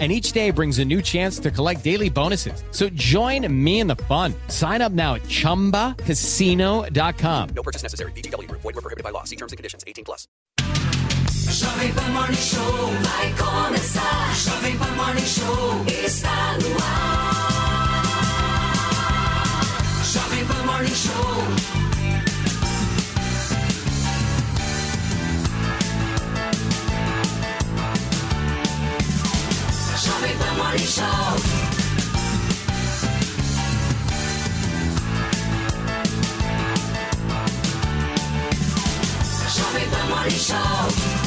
And each day brings a new chance to collect daily bonuses. So join me in the fun. Sign up now at chumbacasino.com. No purchase necessary. VGW Group. Void were prohibited by law. See terms and conditions. 18 plus. Jovem Pan Morning Show vai começar. Jovem Pan Morning Show está no ar. Jovem Pan Morning Show. Show.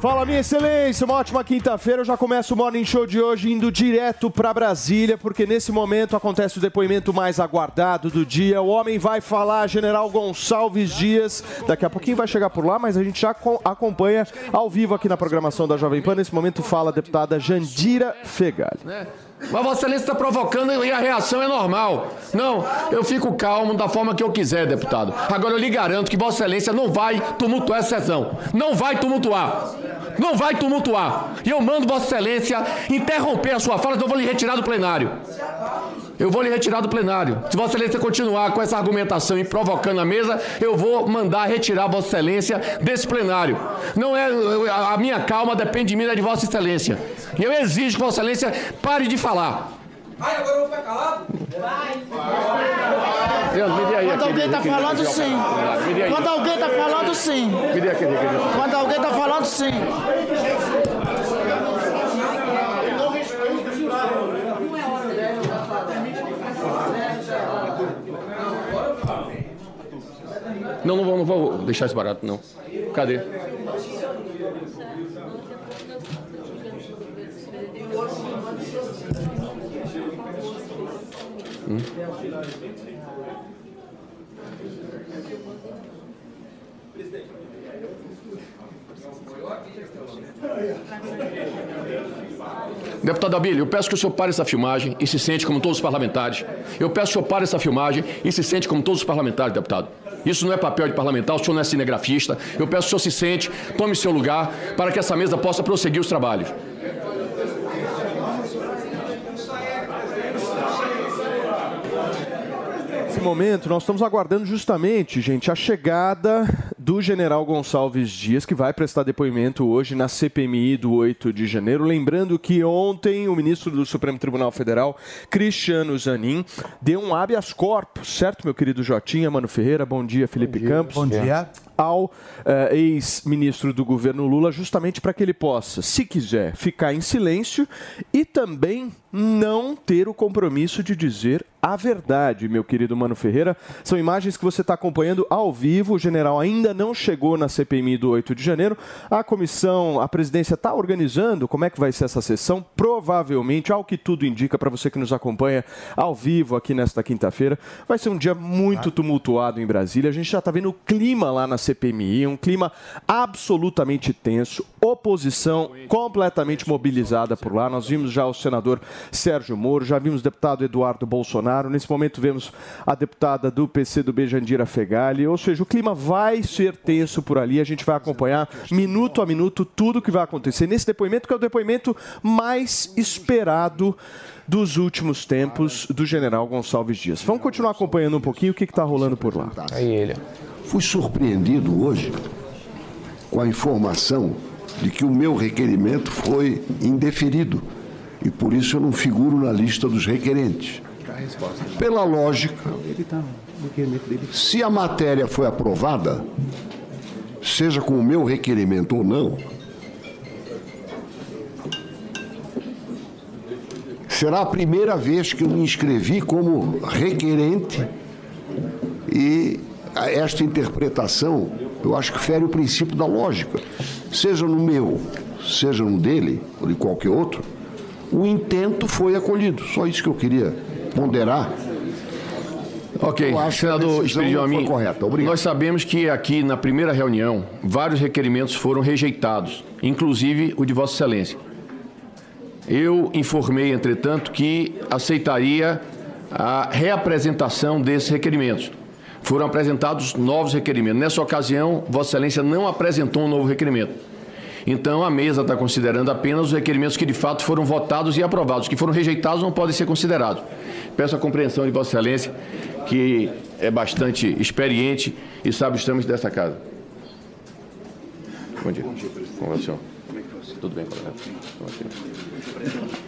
Fala, minha excelência, uma ótima quinta-feira. Eu já começo o Morning Show de hoje indo direto para Brasília, porque nesse momento acontece o depoimento mais aguardado do dia. O homem vai falar, General Gonçalves Dias. Daqui a pouquinho vai chegar por lá, mas a gente já co- acompanha ao vivo aqui na programação da Jovem Pan. Nesse momento fala a deputada Jandira Fegali. Mas Vossa Excelência está provocando e a reação é normal. Não, eu fico calmo da forma que eu quiser, deputado. Agora eu lhe garanto que Vossa Excelência não vai tumultuar essa sessão. Não vai tumultuar. Não vai tumultuar. E eu mando Vossa Excelência interromper a sua fala, senão eu vou lhe retirar do plenário. Eu vou lhe retirar do plenário. Se Vossa Excelência continuar com essa argumentação e provocando a mesa, eu vou mandar retirar Vossa Excelência desse plenário. Não é a minha calma depende de mim, é de Vossa Excelência. E eu exijo que Vossa Excelência pare de falar. Vai, agora eu vou ficar calado? Aí Quando alguém tá aquele- falando, sim. Quando alguém tá falando, sim. Quando alguém tá falando, sim. Não, não vou, não vou deixar isso barato, não. Cadê? Hum? Deputado Abílio, eu peço que o senhor pare essa filmagem e se sente como todos os parlamentares. Eu peço que o senhor pare essa filmagem e se sente como todos os parlamentares, deputado. Isso não é papel de parlamentar, o senhor não é cinegrafista. Eu peço que o senhor se sente, tome seu lugar, para que essa mesa possa prosseguir os trabalhos. Nesse momento, nós estamos aguardando justamente, gente, a chegada do general Gonçalves Dias, que vai prestar depoimento hoje na CPMI do 8 de janeiro. Lembrando que ontem o ministro do Supremo Tribunal Federal, Cristiano Zanin, deu um habeas corpus, certo, meu querido Jotinha, Mano Ferreira? Bom dia, Felipe Campos. Bom dia. Ao eh, ex-ministro do governo Lula, justamente para que ele possa, se quiser, ficar em silêncio e também não ter o compromisso de dizer a verdade, meu querido Mano Ferreira. São imagens que você está acompanhando ao vivo. O general ainda não chegou na CPMI do 8 de janeiro. A comissão, a presidência está organizando como é que vai ser essa sessão. Provavelmente, ao que tudo indica para você que nos acompanha ao vivo aqui nesta quinta-feira, vai ser um dia muito tumultuado em Brasília. A gente já está vendo o clima lá na CPMI, um clima absolutamente tenso, oposição completamente mobilizada por lá. Nós vimos já o senador Sérgio Moro, já vimos o deputado Eduardo Bolsonaro. Nesse momento vemos a deputada do PC do Jandira Fegali. Ou seja, o clima vai ser tenso por ali. A gente vai acompanhar minuto a minuto tudo que vai acontecer nesse depoimento, que é o depoimento mais esperado dos últimos tempos do general Gonçalves Dias. Vamos continuar acompanhando um pouquinho o que está rolando por lá. Aí ele. Fui surpreendido hoje com a informação de que o meu requerimento foi indeferido e por isso eu não figuro na lista dos requerentes. Pela lógica, se a matéria foi aprovada, seja com o meu requerimento ou não, será a primeira vez que eu me inscrevi como requerente e esta interpretação, eu acho que fere o princípio da lógica. Seja no meu, seja no dele, ou de qualquer outro, o intento foi acolhido. Só isso que eu queria ponderar Ok, Eu acho senador correta. Obrigado. nós sabemos que aqui na primeira reunião vários requerimentos foram rejeitados, inclusive o de Vossa Excelência. Eu informei, entretanto, que aceitaria a reapresentação desses requerimentos. Foram apresentados novos requerimentos. Nessa ocasião, Vossa Excelência não apresentou um novo requerimento. Então, a mesa está considerando apenas os requerimentos que de fato foram votados e aprovados. Os que foram rejeitados não podem ser considerados. Peço a compreensão de Vossa Excelência, que é bastante experiente e sabe os trâmites dessa casa. Bom dia. Como vai o senhor? Tudo bem, coronel? Como é que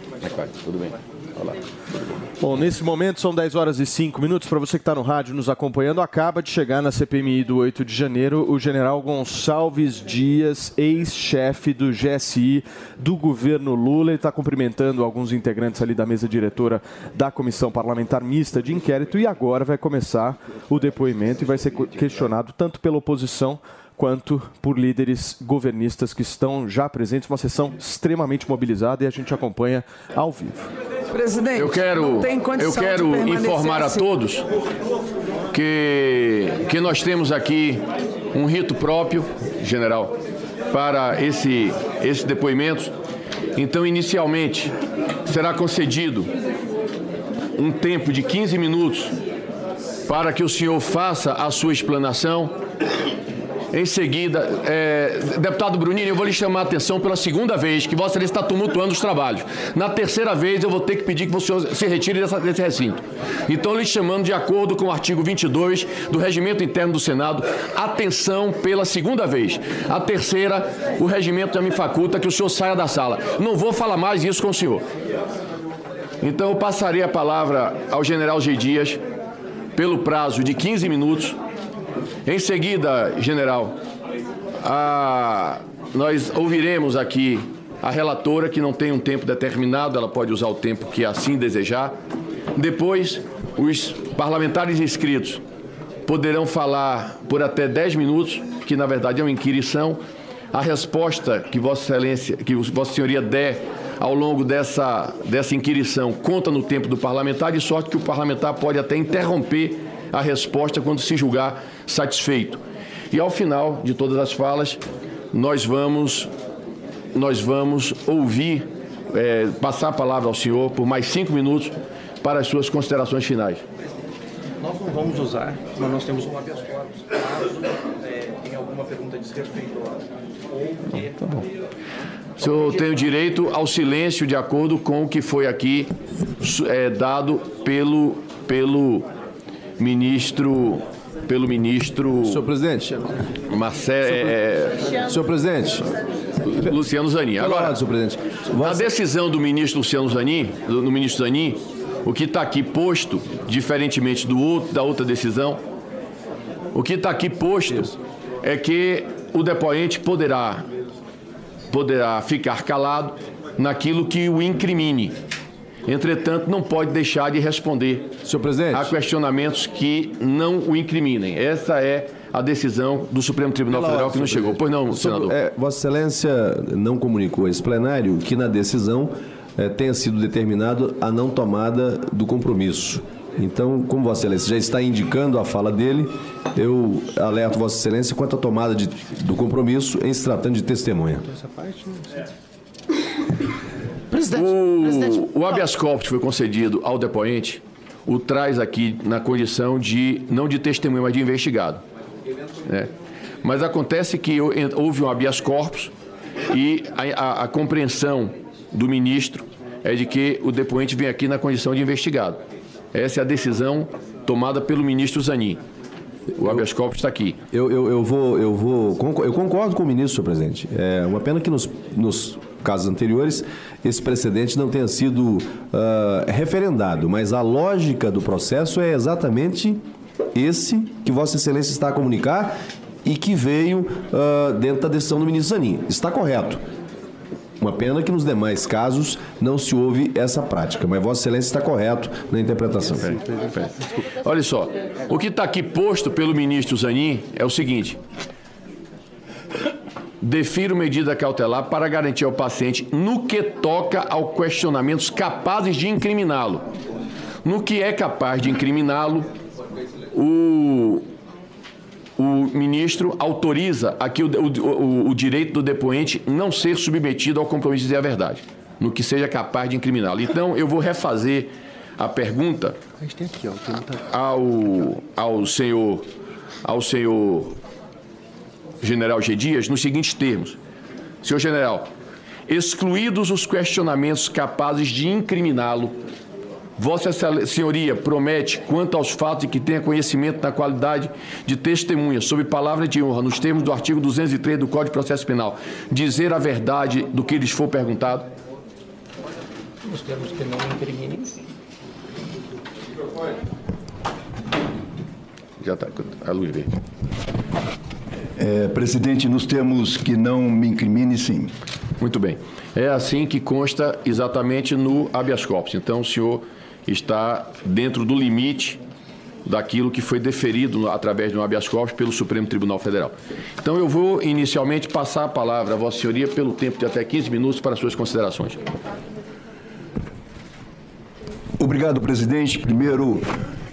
Como é que vai? Tudo bem? Bom, nesse momento são 10 horas e 5 minutos. Para você que está no rádio nos acompanhando, acaba de chegar na CPMI do 8 de janeiro o general Gonçalves Dias, ex-chefe do GSI do governo Lula. Ele está cumprimentando alguns integrantes ali da mesa diretora da Comissão Parlamentar Mista de Inquérito e agora vai começar o depoimento e vai ser questionado tanto pela oposição quanto por líderes governistas que estão já presentes. Uma sessão extremamente mobilizada e a gente acompanha ao vivo. Presidente, Eu quero, não tem condição eu quero informar a assim. todos que, que nós temos aqui um rito próprio, general, para esse, esse depoimento. Então, inicialmente, será concedido um tempo de 15 minutos para que o senhor faça a sua explanação. Em seguida, é, deputado Brunini, eu vou lhe chamar a atenção pela segunda vez que Vossa Excelência está tumultuando os trabalhos. Na terceira vez, eu vou ter que pedir que senhor se retire dessa- desse recinto. Então, lhe chamando de acordo com o artigo 22 do Regimento Interno do Senado, atenção pela segunda vez. A terceira, o regimento já me faculta que o senhor saia da sala. Não vou falar mais isso com o senhor. Então, eu passarei a palavra ao general G. Dias pelo prazo de 15 minutos. Em seguida, general, a- nós ouviremos aqui a relatora, que não tem um tempo determinado, ela pode usar o tempo que assim desejar. Depois, os parlamentares inscritos poderão falar por até 10 minutos, que na verdade é uma inquirição. A resposta que Vossa Excelência, que Vossa Senhoria der ao longo dessa, dessa inquirição conta no tempo do parlamentar, de sorte que o parlamentar pode até interromper a resposta quando se julgar satisfeito. E ao final de todas as falas, nós vamos, nós vamos ouvir, eh, passar a palavra ao senhor por mais cinco minutos para as suas considerações finais. Nós não vamos usar, mas nós temos um habeas corpus. Caso é, tenha alguma pergunta desrespeitosa ou que Tá bom. O senhor tem o direito ao silêncio de acordo com o que foi aqui eh, dado pelo, pelo ministro. Pelo ministro. Senhor presidente. Marcelo. Senhor presidente. Luciano Zanin. Agora, senhor presidente. a decisão do ministro Luciano Zanin, do, do ministro Zanin, o que está aqui posto, diferentemente do outro, da outra decisão, o que está aqui posto é que o depoente poderá, poderá ficar calado naquilo que o incrimine. Entretanto, não pode deixar de responder senhor presidente. a questionamentos que não o incriminem. Essa é a decisão do Supremo Tribunal Pela Federal ordem, que não chegou. Pois não, presidente. senador. É, Vossa Excelência não comunicou a esse plenário que na decisão eh, tenha sido determinado a não tomada do compromisso. Então, como Vossa Excelência já está indicando a fala dele, eu alerto Vossa Excelência quanto à tomada de- do compromisso em se tratando de testemunha. O, o habeas corpus foi concedido ao depoente o traz aqui na condição de, não de testemunha, mas de investigado. né? Mas acontece que hou- houve um habeas corpus e a, a- a compreensão do ministro é de que o depoente vem aqui na condição de investigado. Essa é a decisão tomada pelo ministro Zanin. O habeas corpus está aqui. Eu, eu, eu vou, eu vou, eu concordo com o ministro, senhor presidente. É uma pena que nos, nos casos anteriores esse precedente não tenha sido ah, referendado, mas a lógica do processo é exatamente esse que Vossa Excelência está a comunicar e que veio ah, dentro da decisão do ministro Zanin. Está correto. Uma pena que nos demais casos não se houve essa prática, mas Vossa Excelência está correto na interpretação. Olha só, o que está aqui posto pelo ministro Zanin é o seguinte: defiro medida cautelar para garantir ao paciente no que toca ao questionamentos capazes de incriminá-lo. No que é capaz de incriminá-lo, o, o ministro autoriza aqui o, o, o, direito do depoente não ser submetido ao compromisso de dizer a verdade, no que seja capaz de incriminá-lo. Então, eu vou refazer a pergunta ao, ao senhor ao senhor general G. Dias nos seguintes termos. Senhor general, excluídos os questionamentos capazes de incriminá-lo, Vossa Senhoria promete, quanto aos fatos de que tenha conhecimento da qualidade de testemunha, sob palavra de honra, nos termos do artigo 203 do Código de Processo Penal, dizer a verdade do que lhes for perguntado? Nos termos que não incriminem. Já está, a luz verde. É, presidente, nos termos que não me incrimine, sim. Muito bem. É assim que consta exatamente no habeas corpus. Então, o senhor está dentro do limite daquilo que foi deferido através de um habeas corpus pelo Supremo Tribunal Federal. Então, eu vou inicialmente passar a palavra a Vossa Senhoria pelo tempo de até 15 minutos para suas considerações. Obrigado, presidente. Primeiro,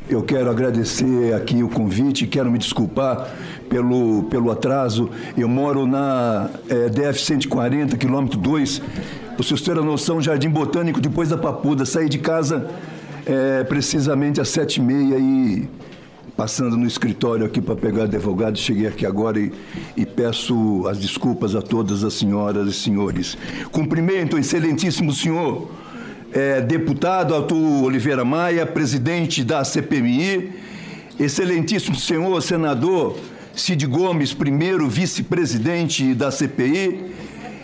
eu quero agradecer aqui o convite, quero me desculpar pelo, pelo atraso. Eu moro na é, DF 140, quilômetro 2. Para vocês terem a noção, Jardim Botânico, depois da Papuda. Saí de casa é, precisamente às sete e meia e passando no escritório aqui para pegar advogado, cheguei aqui agora e, e, peço as desculpas a todas as senhoras e senhores. Cumprimento, excelentíssimo senhor é, deputado Arthur Oliveira Maia, presidente da CPMI, excelentíssimo senhor senador Cid Gomes, primeiro vice-presidente da CPI,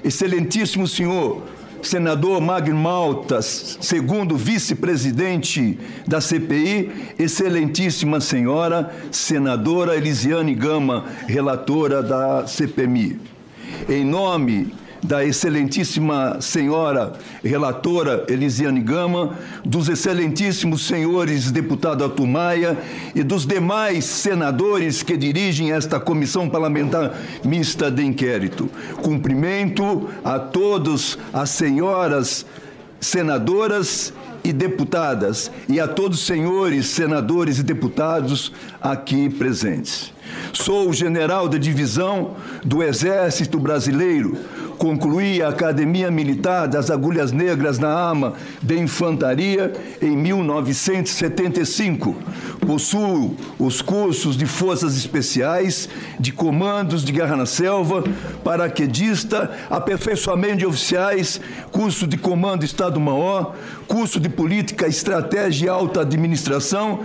excelentíssimo senhor senador Magno Maltas, segundo vice-presidente da CPI, excelentíssima senhora senadora Elisiane Gama, relatora da CPMI. Em nome da excelentíssima senhora relatora Elisiane Gama, dos excelentíssimos senhores deputado Atumaia e dos demais senadores que dirigem esta comissão parlamentar mista de inquérito. Cumprimento a todos as senhoras senadoras e deputadas e a todos os senhores senadores e deputados aqui presentes. Sou o general da divisão do Exército Brasileiro, concluí a Academia Militar das Agulhas Negras na AMA de Infantaria em 1975. Possuo os cursos de Forças Especiais, de Comandos de Guerra na Selva, paraquedista, aperfeiçoamento de oficiais, curso de Comando Estado-Maior, curso de Política, Estratégia e Alta Administração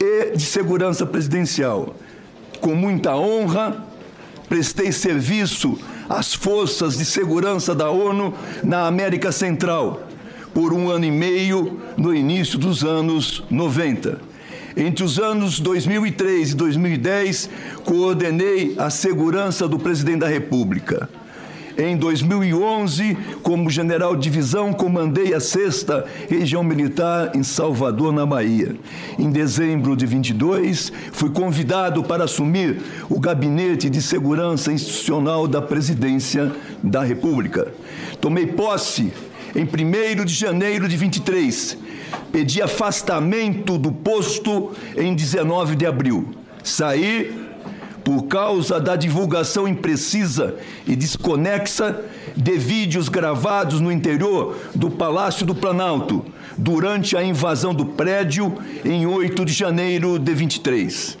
e de Segurança Presidencial. Com muita honra, prestei serviço às forças de segurança da ONU na América Central por um ano e meio no início dos anos 90. Entre os anos 2003 e 2010, coordenei a segurança do presidente da República. Em 2011, como general de divisão, comandei a sexta região militar em Salvador, na Bahia. Em dezembro de 22, fui convidado para assumir o gabinete de segurança institucional da presidência da República. Tomei posse em 1 de janeiro de 23. Pedi afastamento do posto em 19 de abril. Saí por causa da divulgação imprecisa e desconexa de vídeos gravados no interior do Palácio do Planalto durante a invasão do prédio em 8 de janeiro de 23.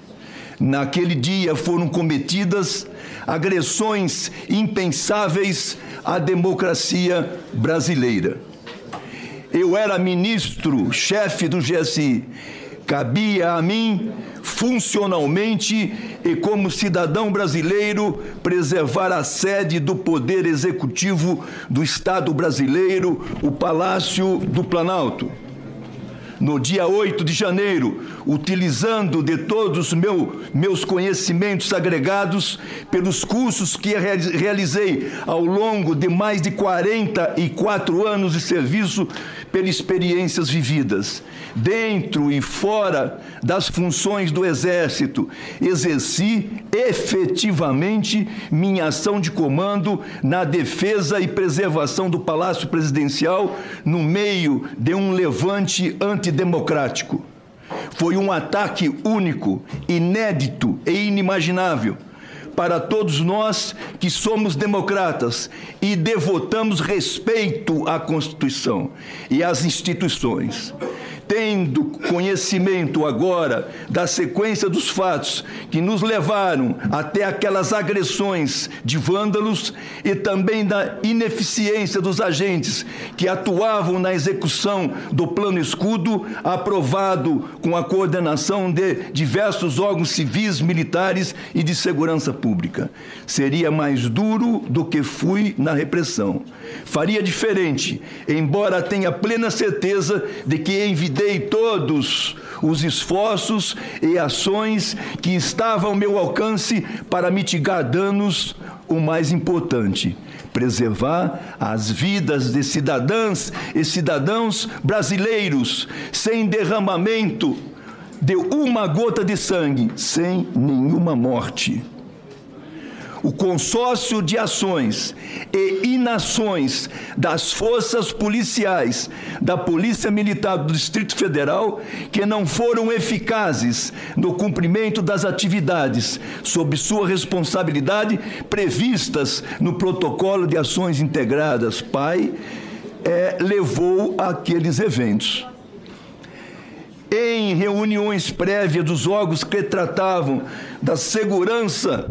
Naquele dia foram cometidas agressões impensáveis à democracia brasileira. Eu era ministro, chefe do GSI. Cabia a mim funcionalmente e como cidadão brasileiro preservar a sede do poder executivo do Estado brasileiro, o Palácio do Planalto. No dia 8 de janeiro, utilizando de todos os meu, meus conhecimentos agregados pelos cursos que realizei ao longo de mais de 44 anos de serviço, pelas experiências vividas dentro e fora das funções do Exército, exerci efetivamente minha ação de comando na defesa e preservação do Palácio Presidencial no meio de um levante antidemocrático. Foi um ataque único, inédito e inimaginável para todos nós que somos democratas e devotamos respeito à Constituição e às instituições. Tendo conhecimento agora da sequência dos fatos que nos levaram até aquelas agressões de vândalos e também da ineficiência dos agentes que atuavam na execução do plano escudo, aprovado com a coordenação de diversos órgãos civis, militares e de segurança pública. Seria mais duro do que fui na repressão. Faria diferente, embora tenha plena certeza de que envidei todos os esforços e ações que estavam ao meu alcance para mitigar danos, o mais importante, preservar as vidas de cidadãs e cidadãos brasileiros sem derramamento de uma gota de sangue, sem nenhuma morte o consórcio de ações e inações das forças policiais da Polícia Militar do Distrito Federal que não foram eficazes no cumprimento das atividades sob sua responsabilidade previstas no protocolo de ações integradas. PAI é, levou àqueles eventos. Em reuniões prévias dos órgãos que tratavam da segurança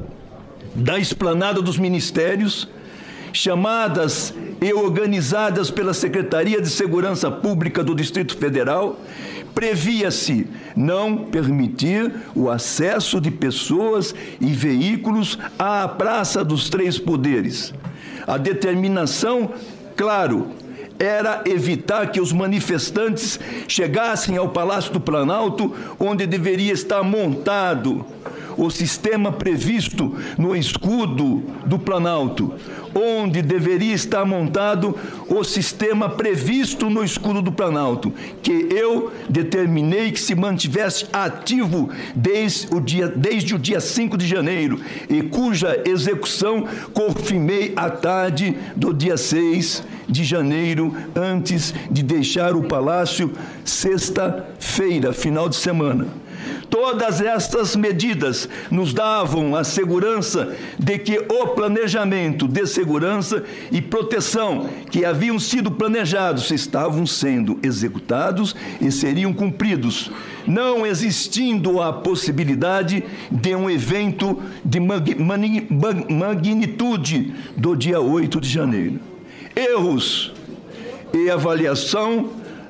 da esplanada dos ministérios, chamadas e organizadas pela Secretaria de Segurança Pública do Distrito Federal, previa-se não permitir o acesso de pessoas e veículos à Praça dos Três Poderes. A determinação, claro, era evitar que os manifestantes chegassem ao Palácio do Planalto, onde deveria estar montado o sistema previsto no escudo do Planalto, onde deveria estar montado o sistema previsto no escudo do Planalto, que eu determinei que se mantivesse ativo desde o dia, desde o dia 5 de janeiro e cuja execução confirmei à tarde do dia 6 de janeiro, antes de deixar o palácio sexta-feira, final de semana. Todas estas medidas nos davam a segurança de que o planejamento de segurança e proteção que haviam sido planejados estavam sendo executados e seriam cumpridos, não existindo a possibilidade de um evento de magnitude do dia 8 de janeiro. Erros e avaliação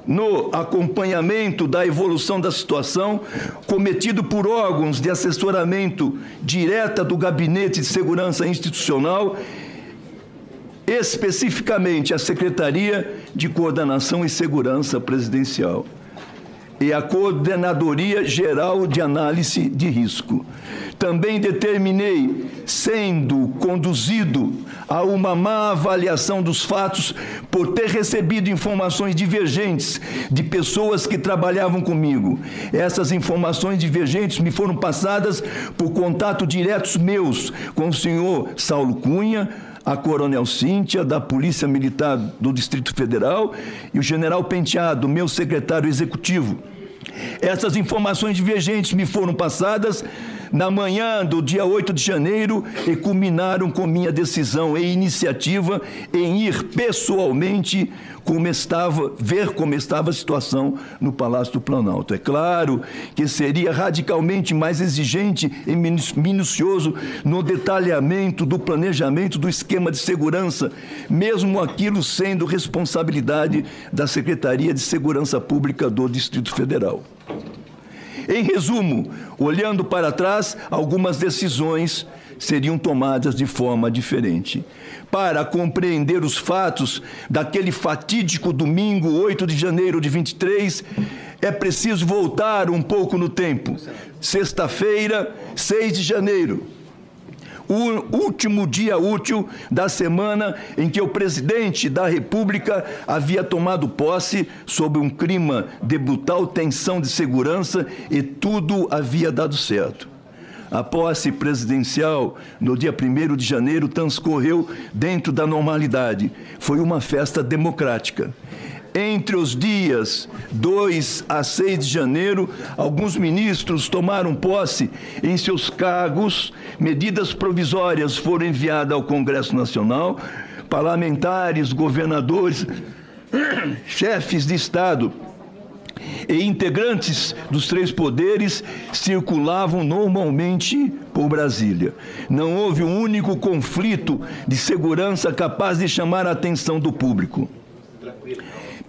no acompanhamento da evolução da situação cometido por órgãos de assessoramento direta do Gabinete de Segurança Institucional, especificamente a Secretaria de Coordenação e Segurança Presidencial e a Coordenadoria Geral de Análise de Risco. Também determinei, sendo conduzido a uma má avaliação dos fatos por ter recebido informações divergentes de pessoas que trabalhavam comigo. Essas informações divergentes me foram passadas por contato diretos meus com o senhor Saulo Cunha, a Coronel Cíntia, da Polícia Militar do Distrito Federal, e o General Penteado, meu secretário executivo. Essas informações divergentes me foram passadas na manhã do dia 8 de janeiro e culminaram com minha decisão e iniciativa em ir pessoalmente como estava, ver como estava a situação no Palácio do Planalto. É claro que seria radicalmente mais exigente e minucioso no detalhamento do planejamento do esquema de segurança, mesmo aquilo sendo responsabilidade da Secretaria de Segurança Pública do Distrito Federal. Em resumo, olhando para trás, algumas decisões seriam tomadas de forma diferente. Para compreender os fatos daquele fatídico domingo, 8 de janeiro de 23, é preciso voltar um pouco no tempo. Sexta-feira, 6 de janeiro o último dia útil da semana em que o presidente da República havia tomado posse sob um clima de brutal tensão de segurança e tudo havia dado certo. A posse presidencial no dia 1 de janeiro transcorreu dentro da normalidade. Foi uma festa democrática. Entre os dias 2 a 6 de janeiro, alguns ministros tomaram posse em seus cargos, medidas provisórias foram enviadas ao Congresso Nacional, parlamentares, governadores, chefes de Estado e integrantes dos três poderes circulavam normalmente por Brasília. Não houve um único conflito de segurança capaz de chamar a atenção do público.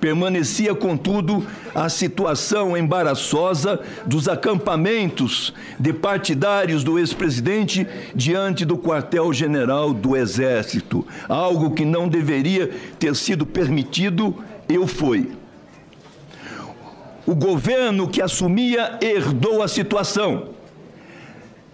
Permanecia, contudo, a situação embaraçosa dos acampamentos de partidários do ex-presidente diante do quartel-general do Exército, algo que não deveria ter sido permitido, eu fui. O governo que assumia herdou a situação.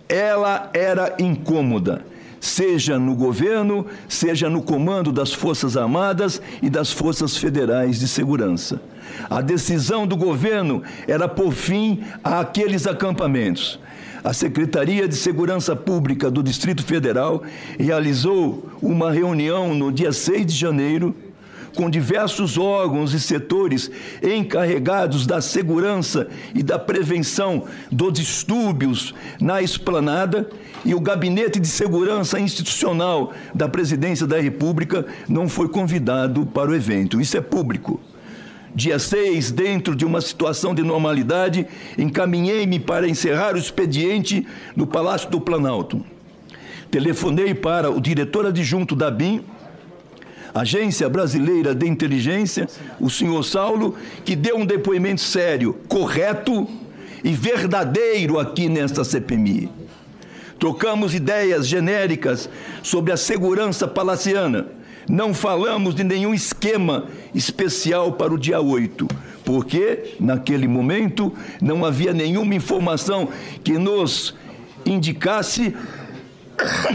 Ela era incômoda seja no governo, seja no comando das Forças Armadas e das Forças Federais de Segurança. A decisão do governo era por fim àqueles acampamentos. A Secretaria de Segurança Pública do Distrito Federal realizou uma reunião no dia 6 de janeiro com diversos órgãos e setores encarregados da segurança e da prevenção dos distúrbios na esplanada e o Gabinete de Segurança Institucional da Presidência da República não foi convidado para o evento. Isso é público. Dia 6, dentro de uma situação de normalidade, encaminhei-me para encerrar o expediente no Palácio do Planalto. Telefonei para o diretor adjunto da BIM, Agência Brasileira de Inteligência, o senhor Saulo, que deu um depoimento sério, correto e verdadeiro aqui nesta CPMI. Trocamos ideias genéricas sobre a segurança palaciana. Não falamos de nenhum esquema especial para o dia 8, porque, naquele momento, não havia nenhuma informação que nos indicasse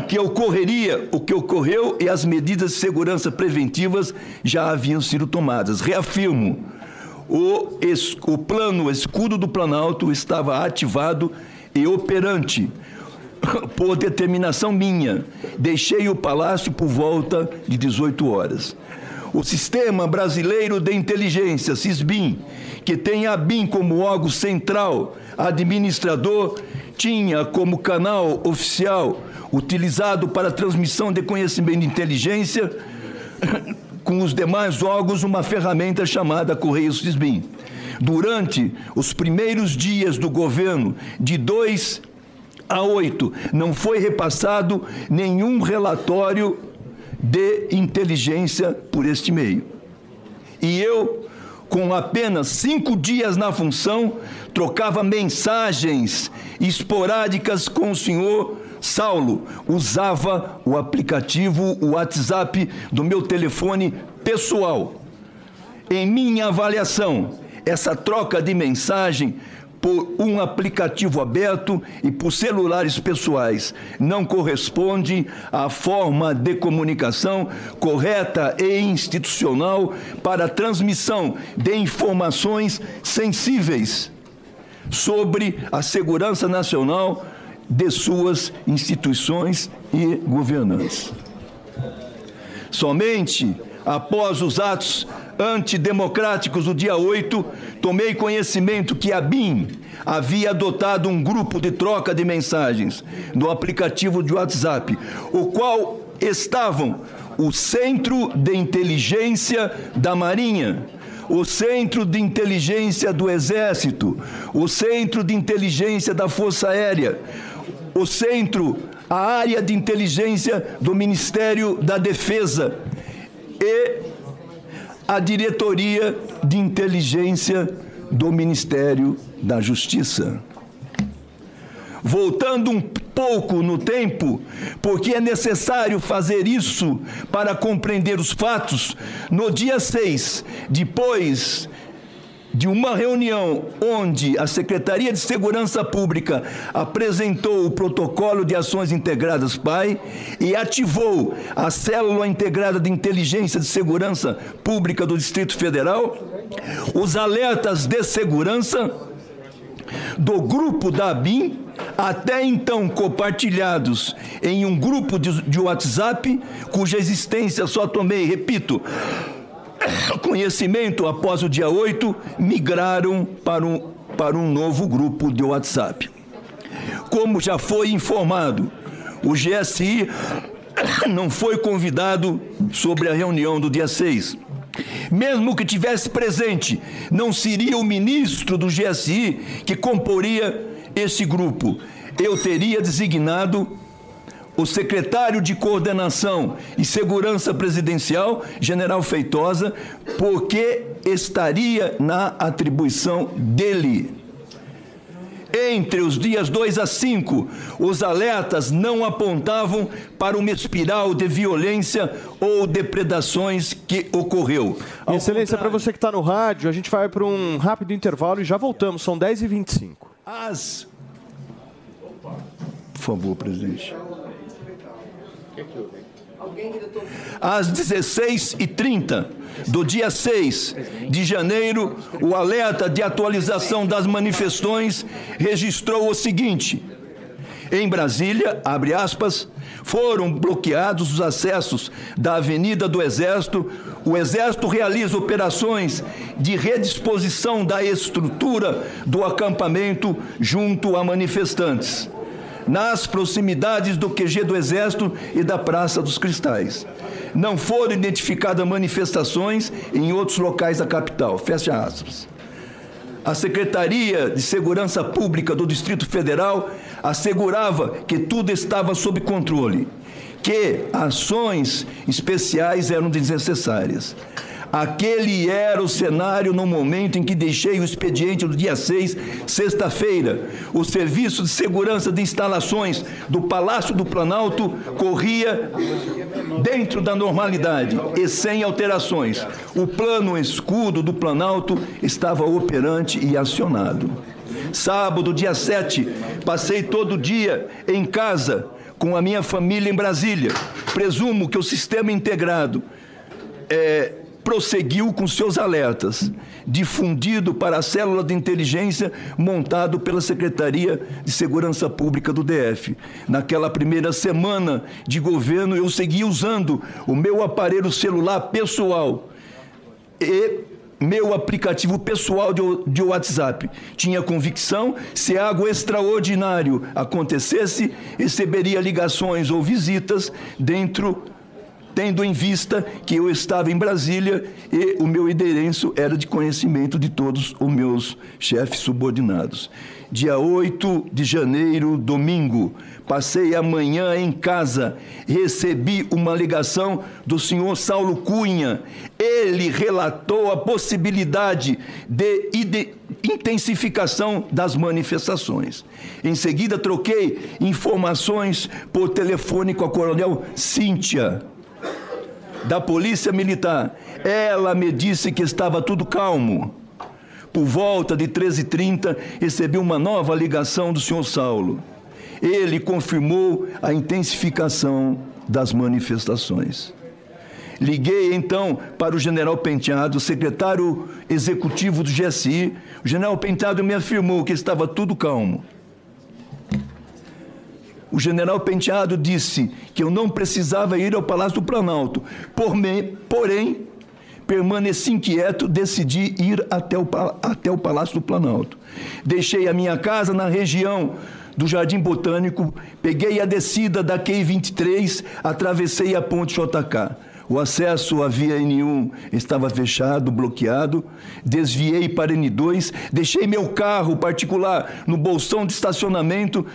que ocorreria o que ocorreu e as medidas de segurança preventivas já haviam sido tomadas. Reafirmo, o, o plano escudo do Planalto estava ativado e operante por determinação minha. Deixei o palácio por volta de 18 horas. O Sistema Brasileiro de Inteligência, SISBIM, que tem a BIM como órgão central, administrador, tinha como canal oficial utilizado para transmissão de conhecimento de inteligência com os demais órgãos uma ferramenta chamada Correio Sisbim. Durante os primeiros dias do governo, de 2 a 8, não foi repassado nenhum relatório de inteligência por este meio. E eu, com apenas cinco dias na função, trocava mensagens esporádicas com o senhor Saulo usava o aplicativo o WhatsApp do meu telefone pessoal. Em minha avaliação, essa troca de mensagem por um aplicativo aberto e por celulares pessoais não corresponde à forma de comunicação correta e institucional para a transmissão de informações sensíveis sobre a segurança nacional de suas instituições e governantes. Somente após os atos antidemocráticos do dia 8, tomei conhecimento que a BIM havia adotado um grupo de troca de mensagens no aplicativo de WhatsApp, o qual estavam o Centro de Inteligência da Marinha, o Centro de Inteligência do Exército, o Centro de Inteligência da Força Aérea, o centro, a área de inteligência do Ministério da Defesa e a diretoria de inteligência do Ministério da Justiça. Voltando um pouco no tempo, porque é necessário fazer isso para compreender os fatos, no dia 6, depois de uma reunião onde a Secretaria de Segurança Pública apresentou o protocolo de ações integradas PAI e ativou a célula integrada de inteligência de segurança pública do Distrito Federal, os alertas de segurança do grupo da ABIN, até então compartilhados em um grupo de, de WhatsApp, cuja existência só tomei, repito, conhecimento após o dia 8, migraram para um, para um novo grupo de WhatsApp. Como já foi informado, o GSI não foi convidado sobre a reunião do dia 6. Mesmo que tivesse presente, não seria o ministro do GSI que comporia esse grupo. Eu teria designado o secretário de Coordenação e Segurança Presidencial, General Feitosa, porque estaria na atribuição dele. Entre os dias 2 a 5, os alertas não apontavam para uma espiral de violência ou depredações que ocorreu. Ao Excelência, para você que está no rádio, a gente vai para um rápido intervalo e já voltamos. São 10h25. As. Por favor, presidente. Às 16h30 do dia 6 de janeiro, o alerta de atualização das manifestações registrou o seguinte: em Brasília, abre aspas, foram bloqueados os acessos da Avenida do Exército. O Exército realiza operações de redisposição da estrutura do acampamento junto a manifestantes nas proximidades do QG do Exército e da Praça dos Cristais. Não foram identificadas manifestações em outros locais da capital. Fecha aspas. A Secretaria de Segurança Pública do Distrito Federal assegurava que tudo estava sob controle, que ações especiais eram desnecessárias. Aquele era o cenário no momento em que deixei o expediente do dia 6, sexta-feira. O Serviço de Segurança de Instalações do Palácio do Planalto corria dentro da normalidade e sem alterações. O plano escudo do Planalto estava operante e acionado. Sábado, dia 7, passei todo dia em casa com a minha família em Brasília. Presumo que o sistema integrado é, prosseguiu com seus alertas, difundido para a célula de inteligência montado pela Secretaria de Segurança Pública do DF. Naquela primeira semana de governo, eu segui usando o meu aparelho celular pessoal e meu aplicativo pessoal de, de WhatsApp. Tinha convicção, se algo extraordinário acontecesse, receberia ligações ou visitas dentro tendo em vista que eu estava em Brasília e o meu endereço era de conhecimento de todos os meus chefes subordinados. Dia 8 de janeiro, domingo, passei a manhã em casa, recebi uma ligação do senhor Saulo Cunha. Ele relatou a possibilidade de, intensificação das manifestações. Em seguida, troquei informações por telefone com a coronel Cíntia da Polícia Militar. Ela me disse que estava tudo calmo. Por volta de 13h30, recebi uma nova ligação do senhor Saulo. Ele confirmou a intensificação das manifestações. Liguei então para o general Penteado, secretário executivo do GSI. O general Penteado me afirmou que estava tudo calmo o general Penteado disse que eu não precisava ir ao Palácio do Planalto. Porém, permaneci inquieto, decidi ir até o, até o Palácio do Planalto. Deixei a minha casa na região do Jardim Botânico, peguei a descida da QI 23, atravessei a ponte JK. O acesso à via N1 estava fechado, bloqueado. Desviei para N2, deixei meu carro particular no bolsão de estacionamento,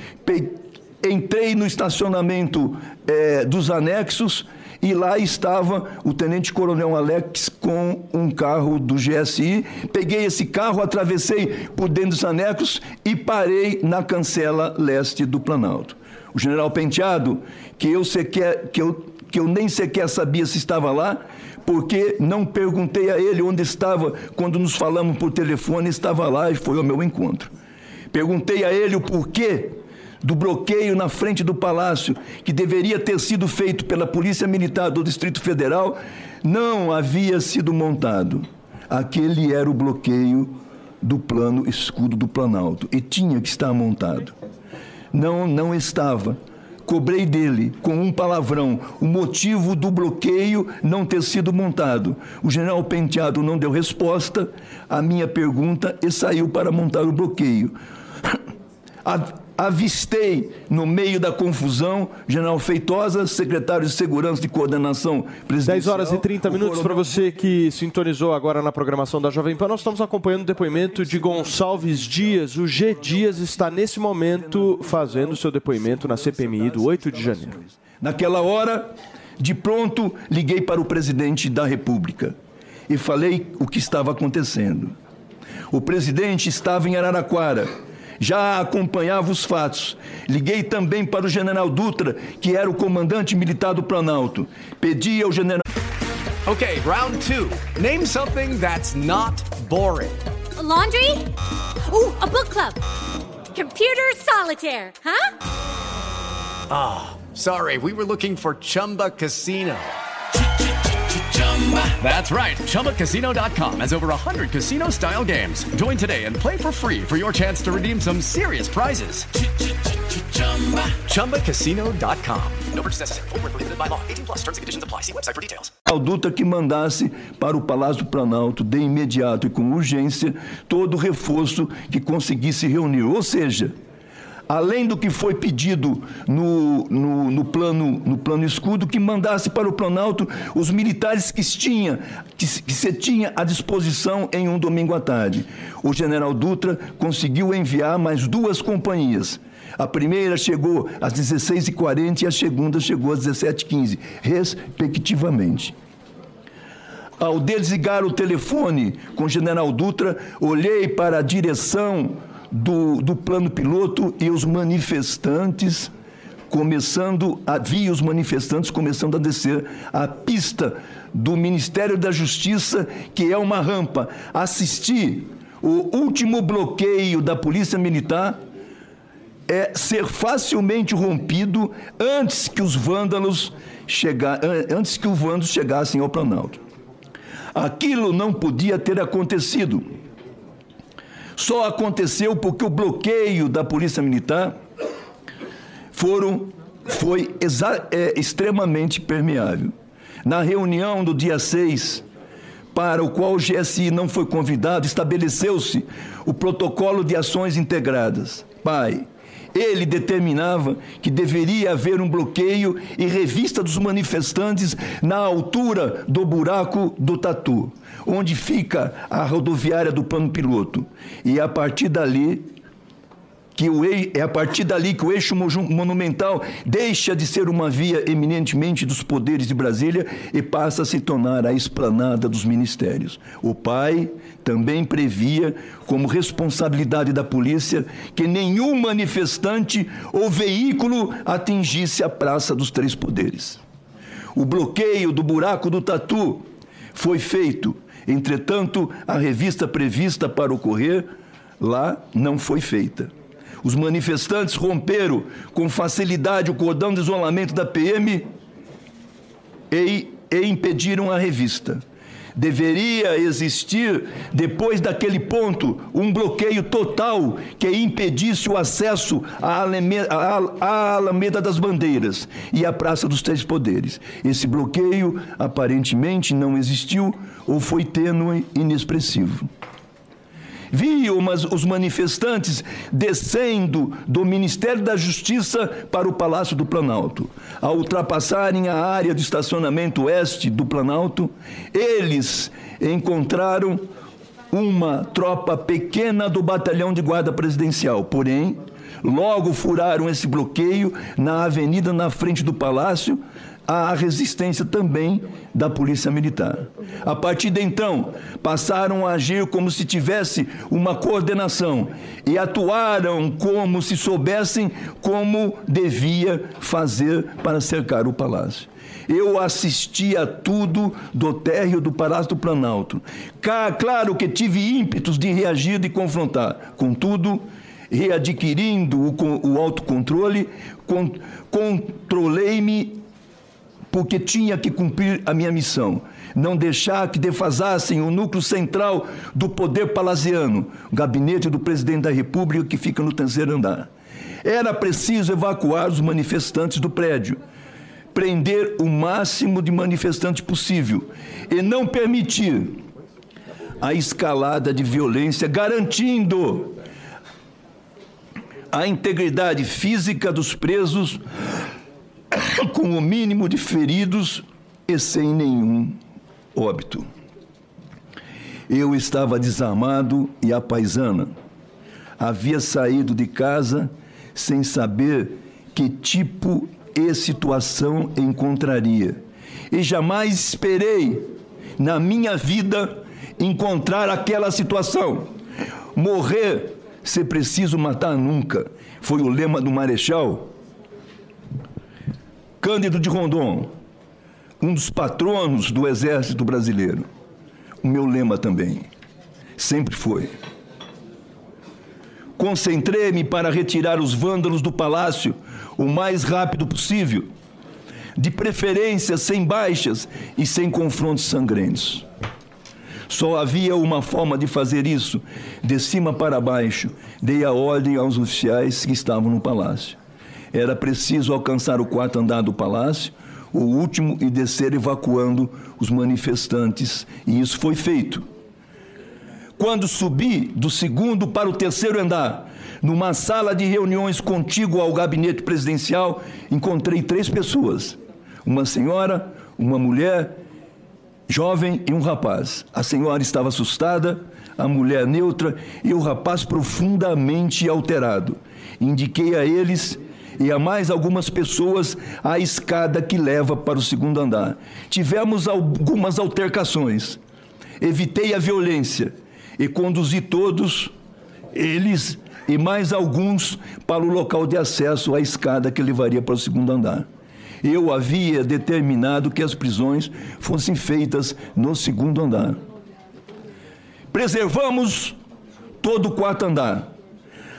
entrei no estacionamento é, dos anexos e lá estava o tenente coronel Alex com um carro do GSI. Peguei esse carro, atravessei por dentro dos anexos e parei na cancela leste do Planalto. O general Penteado, que eu, sequer, que eu, que eu nem sequer sabia se estava lá, porque não perguntei a ele onde estava quando nos falamos por telefone, estava lá e foi ao meu encontro. Perguntei a ele o porquê do bloqueio na frente do palácio, que deveria ter sido feito pela Polícia Militar do Distrito Federal, não havia sido montado. Aquele era o bloqueio do plano escudo do Planalto e tinha que estar montado. Não, não estava. Cobrei dele, com um palavrão, o motivo do bloqueio não ter sido montado. O general Penteado não deu resposta à minha pergunta e saiu para montar o bloqueio. Avistei, no meio da confusão, general Feitosa, secretário de Segurança e Coordenação Presidencial. 10 horas e 30 minutos para você que sintonizou agora na programação da Jovem Pan. Nós estamos acompanhando o depoimento de Gonçalves Dias. O G Dias está nesse momento fazendo seu depoimento na CPMI do 8 de janeiro. Naquela hora, de pronto, liguei para o presidente da República e falei o que estava acontecendo. O presidente estava em Araraquara, já acompanhava os fatos. Liguei também para o general Dutra, que era o comandante militar do Planalto. Pedi ao general. Okay, round two. Name something that's not boring. A laundry? Ooh, a book club. Computer solitaire, huh? Ah, sorry, we were looking for Chumba Casino. That's right. ChumbaCasino.com has over 100 casino style games. Join today and play for free for your chance to redeem some serious prizes. ChumbaCasino.com. No purchase necessary. Prohibited by law. 18 plus terms and conditions apply. See website for details. Ao Dutra que mandasse para o Palácio Planalto de imediato e com urgência todo reforço que conseguisse reunir. Ou seja, além do que foi pedido no, no, no plano, no plano escudo, que mandasse para o Planalto os militares que tinha, que, que se tinha à disposição em um domingo à tarde. O general Dutra conseguiu enviar mais duas companhias. A primeira chegou às 16h40 e a segunda chegou às 17h15, respectivamente. Ao desligar o telefone com o general Dutra, olhei para a direção do, do plano piloto e os manifestantes começando a vi os manifestantes começando a descer a pista do Ministério da Justiça, que é uma rampa. Assisti o último bloqueio da Polícia Militar é ser facilmente rompido antes que os vândalos chega, an- antes que os vândalos chegassem ao Planalto. Aquilo não podia ter acontecido. Só aconteceu porque o bloqueio da Polícia Militar foram, foi é, extremamente permeável. Na reunião do dia 6, para o qual o GSI não foi convidado, estabeleceu-se o protocolo de ações integradas. Pai, ele determinava que deveria haver um bloqueio e revista dos manifestantes na altura do buraco do Tatu, onde fica a rodoviária do plano piloto. E a partir dali, que o ei- é a partir dali que o eixo monumental deixa de ser uma via eminentemente dos poderes de Brasília e passa a se tornar a esplanada dos ministérios. O pai também previa, como responsabilidade da polícia, que nenhum manifestante ou veículo atingisse a Praça dos Três Poderes. O bloqueio do buraco do Tatu foi feito. Entretanto, a revista prevista para ocorrer lá não foi feita. Os manifestantes romperam com facilidade o cordão de isolamento da PM e, e impediram a revista. Deveria existir, depois daquele ponto, um bloqueio total que impedisse o acesso à Alame- à- à Alameda das Bandeiras e à Praça dos Três Poderes. Esse bloqueio aparentemente não existiu ou foi tênue inexpressivo. Vi umas- os manifestantes descendo do Ministério da Justiça para o Palácio do Planalto. Ao ultrapassarem a área de estacionamento oeste do Planalto, eles encontraram uma tropa pequena do batalhão de guarda presidencial. Porém, logo furaram esse bloqueio na avenida na frente do palácio, à resistência também da Polícia Militar. A partir de então, passaram a agir como se tivesse uma coordenação e atuaram como se soubessem como devia fazer para cercar o palácio. Eu assisti a tudo do térreo do Palácio do Planalto. Claro que tive ímpetos de reagir e confrontar. Contudo, readquirindo o, con- o autocontrole, con- controlei-me porque tinha que cumprir a minha missão. Não deixar que defasassem o núcleo central do poder palaziano, o gabinete do presidente da República que fica no terceiro andar. Era preciso evacuar os manifestantes do prédio, prender o máximo de manifestantes possível e não permitir a escalada de violência, garantindo a integridade física dos presos com o mínimo de feridos e sem nenhum óbito. Eu estava desarmado e a paisana. Havia saído de casa sem saber que tipo e situação encontraria. E jamais esperei na minha vida encontrar aquela situação. Morrer se preciso matar nunca. Foi o lema do Marechal Cândido de Rondon, um dos patronos do Exército Brasileiro. O meu lema também. Sempre foi. Concentrei-me para retirar os vândalos do palácio o mais rápido possível, de preferência sem baixas e sem confrontos sangrentos. Só havia uma forma de fazer isso, de cima para baixo. Dei a ordem aos oficiais que estavam no palácio. Era preciso alcançar o quarto andar do palácio, o último, e descer evacuando os manifestantes, e isso foi feito. Quando subi do segundo para o terceiro andar, numa sala de reuniões contígua ao gabinete presidencial, encontrei três pessoas: uma senhora, uma mulher jovem e um rapaz. A senhora estava assustada, a mulher neutra e o rapaz profundamente alterado. Indiquei a eles e a mais algumas pessoas a escada que leva para o segundo andar. Tivemos algumas altercações. Evitei a violência e conduzi todos eles e mais alguns para o local de acesso à escada que levaria para o segundo andar. Eu havia determinado que as prisões fossem feitas no segundo andar. Preservamos todo o quarto andar.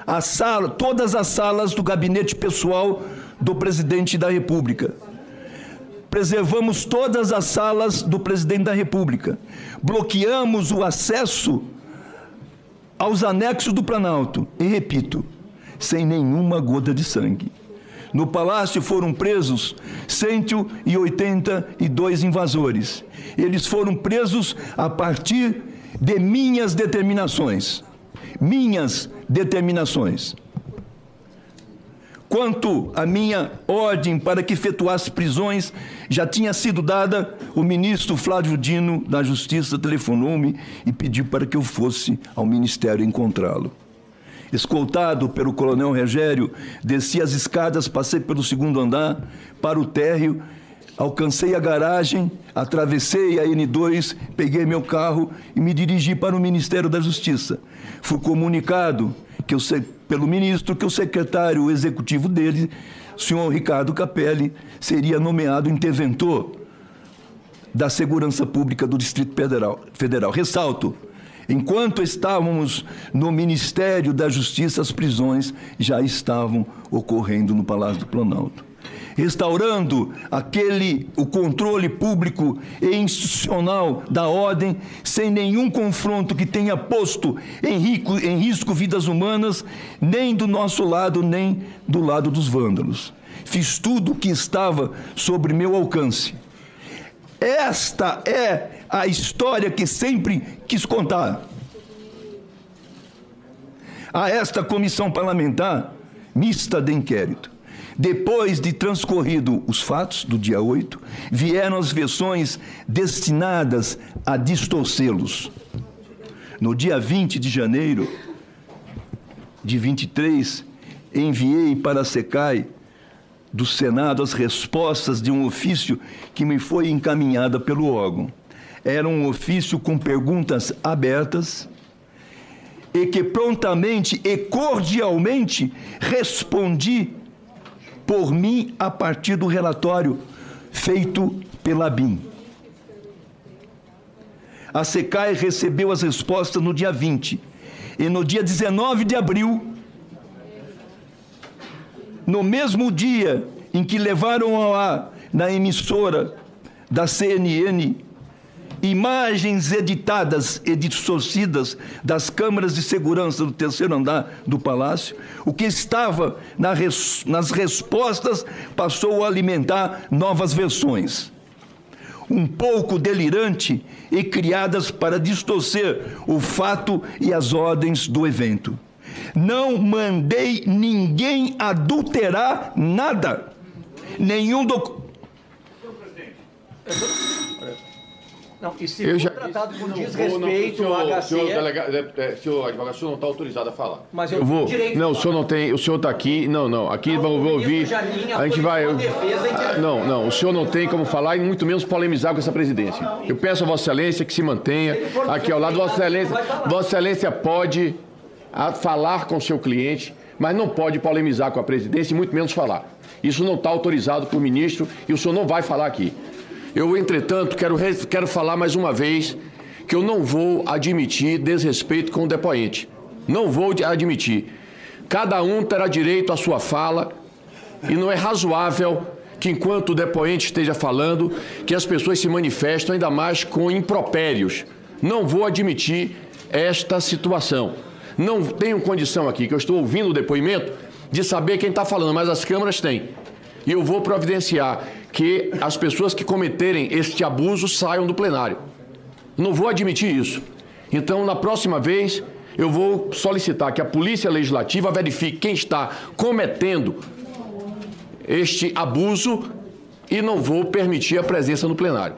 A sala, todas as salas do gabinete pessoal do presidente da República. Preservamos todas as salas do presidente da República. Bloqueamos o acesso aos anexos do Planalto. E repito, sem nenhuma gota de sangue. No palácio foram presos 182 invasores. Eles foram presos a partir de minhas determinações. Minhas determinações. Quanto à minha ordem para que efetuasse prisões, já tinha sido dada, o ministro Flávio Dino da Justiça telefonou-me e pediu para que eu fosse ao ministério encontrá-lo. Escoltado pelo coronel Rogério, desci as escadas, passei pelo segundo andar para o térreo, alcancei a garagem, atravessei a N2, peguei meu carro e me dirigi para o Ministério da Justiça. Fui comunicado que eu, pelo ministro que o secretário executivo dele, senhor Ricardo Capelli, seria nomeado interventor da Segurança Pública do Distrito Federal. Federal. Ressalto, Enquanto estávamos no Ministério da Justiça, as prisões já estavam ocorrendo no Palácio do Planalto. Restaurando aquele o controle público e institucional da ordem, sem nenhum confronto que tenha posto em, rico, em risco vidas humanas, nem do nosso lado, nem do lado dos vândalos. Fiz tudo o que estava sobre meu alcance esta é a história que sempre quis contar. A esta comissão parlamentar mista de inquérito. Depois de transcorrido os fatos do dia 8, vieram as versões destinadas a distorcê-los. No dia 20 de janeiro de 23, enviei para a SECAI do Senado as respostas de um ofício que me foi encaminhada pelo órgão. Era um ofício com perguntas abertas e que prontamente e cordialmente respondi por mim a partir do relatório feito pela BIM. A SECAI recebeu as respostas no dia 20 e no dia 19 de abril no mesmo dia em que levaram ar na emissora da CNN imagens editadas e distorcidas das câmaras de segurança do terceiro andar do palácio, o que estava na res- nas respostas passou a alimentar novas versões. Um pouco delirante e criadas para distorcer o fato e as ordens do evento. Não mandei ninguém adulterar nada. Nenhum documento. Não, e se Eu já- tratado com Não, desrespeito vou, não, ao senhor, senhor, delega- é, é, senhor advogado, o senhor não está autorizado a falar. Mas eu vou. direito de Não, o senhor não tem. O senhor está aqui. Não, não. Aqui Não, vamos ouvir. Jardim A gente vai. defesa Ah, Não, não. O senhor não tem como falar e muito menos polemizar com essa presidência. Eu peço a Vossa Excelência que se mantenha aqui ao lado. Vossa Excelência, Vossa Excelência pode falar com o seu cliente, mas não pode polemizar com a presidência e muito menos falar. Isso não está autorizado por ministro e o senhor não vai falar aqui. Eu, entretanto, quero, quero falar mais uma vez que eu não vou admitir desrespeito com o depoente. Não vou admitir. Cada um terá direito à sua fala e não é razoável que, enquanto o depoente esteja falando, que as pessoas se manifestem ainda mais com impropérios. Não vou admitir esta situação. Não tenho condição aqui, que eu estou ouvindo o depoimento, de saber quem está falando, mas as câmaras têm. E eu vou providenciar que as pessoas que cometerem este abuso saiam do plenário. Não vou admitir isso. Então, na próxima vez, eu vou solicitar que a Polícia Legislativa verifique quem está cometendo este abuso e não vou permitir a presença no plenário.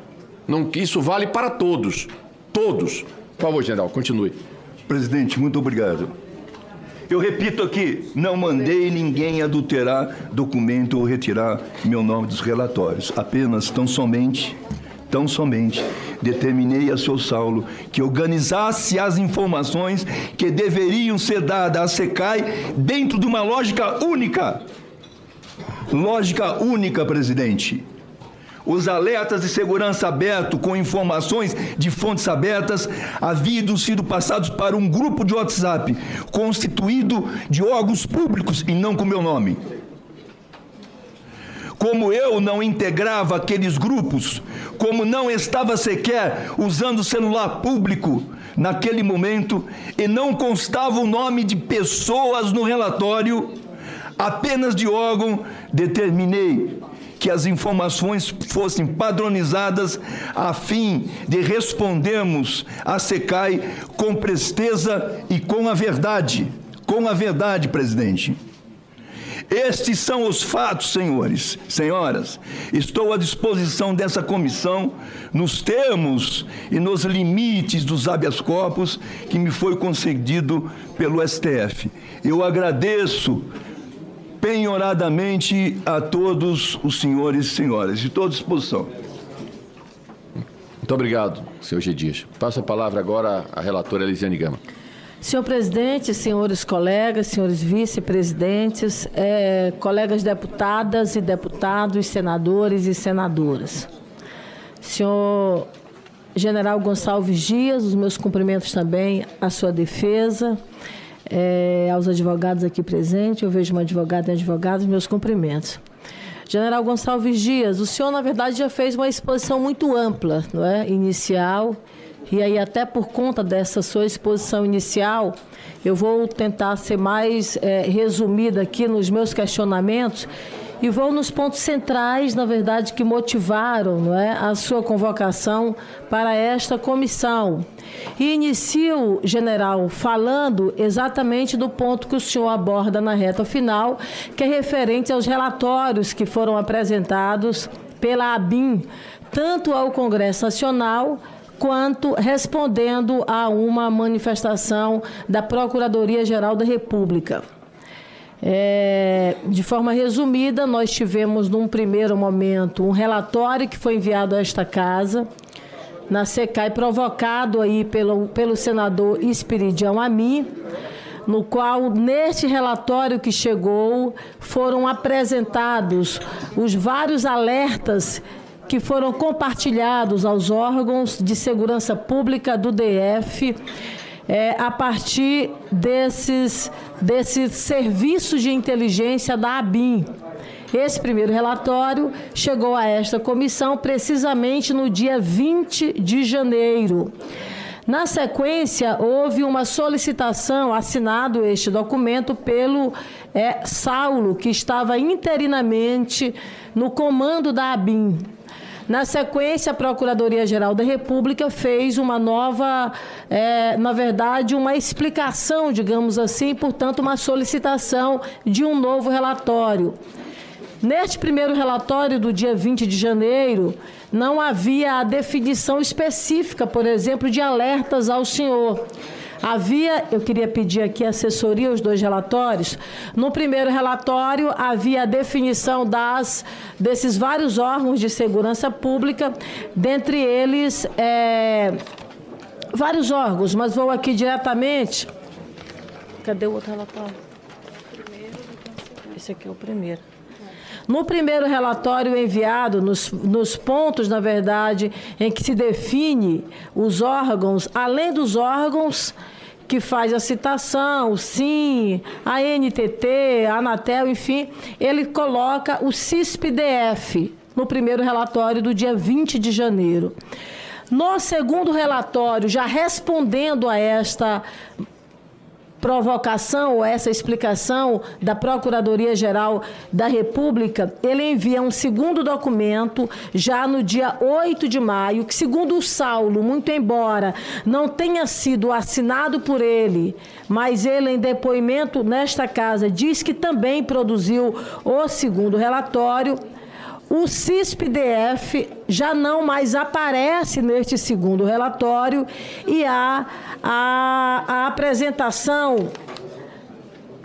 Não, isso vale para todos. Todos. Por favor, general, continue. Presidente, muito obrigado. Eu repito aqui, não mandei ninguém adulterar documento ou retirar meu nome dos relatórios. Apenas, tão somente, tão somente, determinei a seu Saulo que organizasse as informações que deveriam ser dadas à SECAI dentro de uma lógica única. Lógica única, presidente. Os alertas de segurança aberto com informações de fontes abertas haviam sido passados para um grupo de WhatsApp constituído de órgãos públicos e não com meu nome. Como eu não integrava aqueles grupos, como não estava sequer usando celular público naquele momento e não constava o nome de pessoas no relatório, apenas de órgão, determinei que as informações fossem padronizadas a fim de respondermos à SECAI com presteza e com a verdade. Com a verdade, presidente. Estes são os fatos, senhores, senhoras. Estou à disposição dessa comissão nos termos e nos limites dos habeas corpus que me foi concedido pelo STF. Eu agradeço penhoradamente a todos os senhores e senhoras. Estou à disposição. Muito obrigado, senhor G. Dias. Passo a palavra agora à relatora Elisiane Gama. Senhor presidente, senhores colegas, senhores vice-presidentes, eh, colegas deputadas e deputados, senadores e senadoras. Senhor General Gonçalves Dias, os meus cumprimentos também à sua defesa, eh, aos advogados aqui presentes, eu vejo uma advogada e advogados, meus cumprimentos. General Gonçalves Dias, o senhor, na verdade, já fez uma exposição muito ampla, não é? inicial, e aí, até por conta dessa sua exposição inicial, eu vou tentar ser mais eh, resumida aqui nos meus questionamentos e vou nos pontos centrais, na verdade, que motivaram não é, a sua convocação para esta comissão. E inicio, general, falando exatamente do ponto que o senhor aborda na reta final, que é referente aos relatórios que foram apresentados pela ABIN, tanto ao Congresso Nacional quanto respondendo a uma manifestação da Procuradoria-Geral da República. É, de forma resumida, nós tivemos num primeiro momento um relatório que foi enviado a esta casa, na SECAI, provocado aí pelo, pelo senador Espiridião Ami, no qual, neste relatório que chegou, foram apresentados os vários alertas que foram compartilhados aos órgãos de segurança pública do DF é, a partir desses, desses serviços de inteligência da ABIN. Esse primeiro relatório chegou a esta comissão precisamente no dia 20 de janeiro. Na sequência, houve uma solicitação, assinado este documento pelo é, Saulo, que estava interinamente no comando da ABIN. Na sequência, a Procuradoria-Geral da República fez uma nova, é, na verdade, uma explicação, digamos assim, portanto, uma solicitação de um novo relatório. Neste primeiro relatório do dia 20 de janeiro, não havia a definição específica, por exemplo, de alertas ao senhor. Havia, eu queria pedir aqui assessoria os dois relatórios. No primeiro relatório havia a definição das desses vários órgãos de segurança pública, dentre eles é, vários órgãos, mas vou aqui diretamente. Cadê o outro relatório? Esse aqui é o primeiro. No primeiro relatório enviado, nos, nos pontos, na verdade, em que se define os órgãos, além dos órgãos que faz a citação, o SIM, a NTT, a Anatel, enfim, ele coloca o CISP-DF no primeiro relatório do dia 20 de janeiro. No segundo relatório, já respondendo a esta provocação ou essa explicação da Procuradoria-Geral da República, ele envia um segundo documento já no dia 8 de maio, que segundo o Saulo, muito embora não tenha sido assinado por ele, mas ele em depoimento nesta casa diz que também produziu o segundo relatório, o CISP-DF já não mais aparece neste segundo relatório e há a, a apresentação